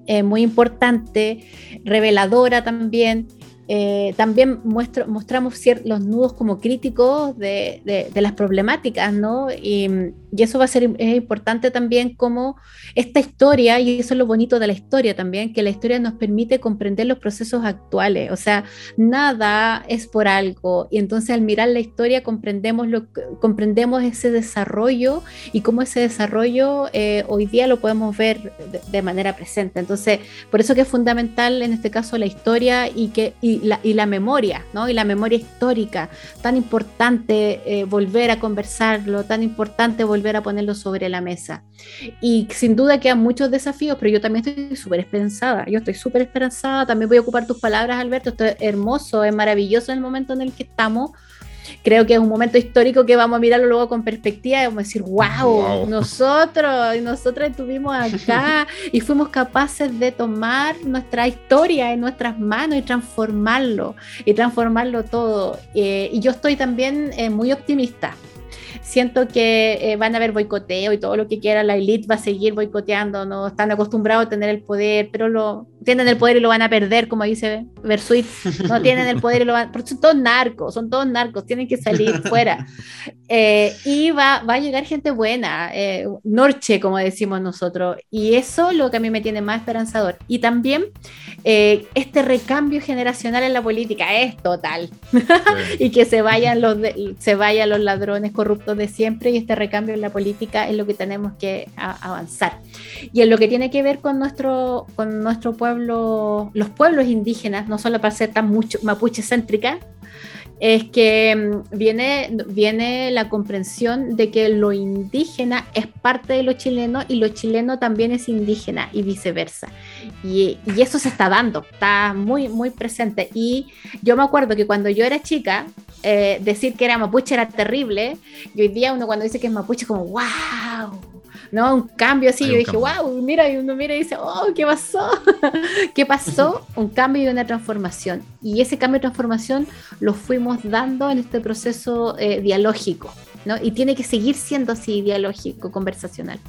Eh, muy importante, reveladora también. Eh, también muestro, mostramos los nudos como críticos de, de, las problemáticas, ¿no? Y, y, eso va a ser es importante también como esta historia, y eso es lo bonito de la historia también, que la historia nos permite comprender los procesos actuales, o sea, nada es por algo, y entonces al mirar la historia comprendemos, lo, comprendemos ese desarrollo y cómo ese desarrollo eh, hoy día lo podemos ver de, de, manera presente. Entonces, por eso que es fundamental en este caso la historia y que... Y y la, memoria, ¿no? Y la memoria histórica, tan importante eh, volver a conversarlo, tan importante volver a ponerlo sobre la mesa. Y sin duda quedan muchos desafíos, pero yo también estoy súper esperanzada, yo estoy súper esperanzada, también voy a ocupar tus palabras, Alberto, esto es hermoso, es maravilloso el momento en el que estamos creo que es un momento histórico que vamos a mirarlo luego con perspectiva y vamos a decir, wow, nosotros y nosotras estuvimos acá y fuimos capaces de tomar nuestra historia en nuestras manos y transformarlo y transformarlo todo. Eh, y yo estoy también eh, muy optimista siento que eh, van a haber boicoteo y todo lo que quiera, la élite va a seguir boicoteando, no están acostumbrados a tener el poder, pero lo tienen el poder y lo van a perder, como dice Versuit, no tienen el poder y lo van, porque son todos narcos, son todos narcos, tienen que salir fuera. Eh, y va, va, a llegar gente buena, eh, Norche, como decimos nosotros, y eso es lo que a mí me tiene más esperanzador. Y también este recambio generacional en la política es total, y que se vayan los, se vayan los ladrones corruptos de siempre y este recambio en la política es lo que tenemos que avanzar. Y en lo que tiene que ver con nuestro, con nuestro pueblo, los pueblos indígenas, no solo para ser tan mucho mapuche céntrica, es que mm, viene, viene la comprensión de que lo indígena es parte de lo chileno y lo chileno también es indígena y viceversa. Y, y, eso se está dando, está muy, muy presente. Y yo me acuerdo que cuando yo era chica, eh, decir que era mapuche era terrible, y hoy día uno cuando dice que es mapuche como, wow, ¿no? Un cambio así, yo dije, wow, mira, y uno mira y dice, oh, ¿qué pasó? ¿Qué pasó? un cambio y una transformación. Y ese cambio y transformación lo fuimos dando en este proceso eh, dialógico, ¿no? Y tiene que seguir siendo así, dialógico, conversacional.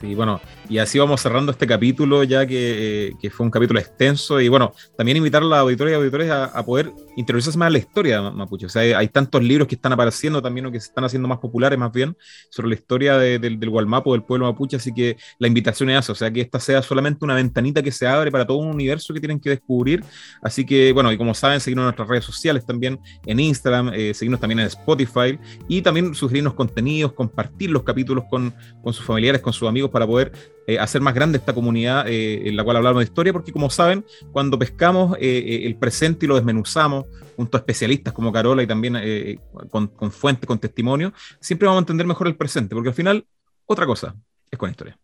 Sí, bueno, y así vamos cerrando este capítulo, ya que, que, fue un capítulo extenso. Y bueno, también invitar a la auditoría y auditores a, poder interesarse más en la historia mapuche. O sea, hay, tantos libros que están apareciendo también o que se están haciendo más populares, más bien, sobre la historia del Gualmapo, del pueblo mapuche. Así que la invitación es o sea, que esta sea solamente una ventanita que se abre para todo un universo que tienen que descubrir. Así que, bueno, y como saben, seguirnos en nuestras redes sociales también, en Instagram, eh, seguirnos también en Spotify y también sugerirnos contenidos, compartir los capítulos con, con sus familiares, con sus para poder eh, hacer más grande esta comunidad eh, en la cual hablamos de historia, porque como saben, cuando pescamos eh, el presente y lo desmenuzamos junto a especialistas como Carola y también con, con fuentes, con testimonio, siempre vamos a entender mejor el presente, porque al final, otra cosa es con historia.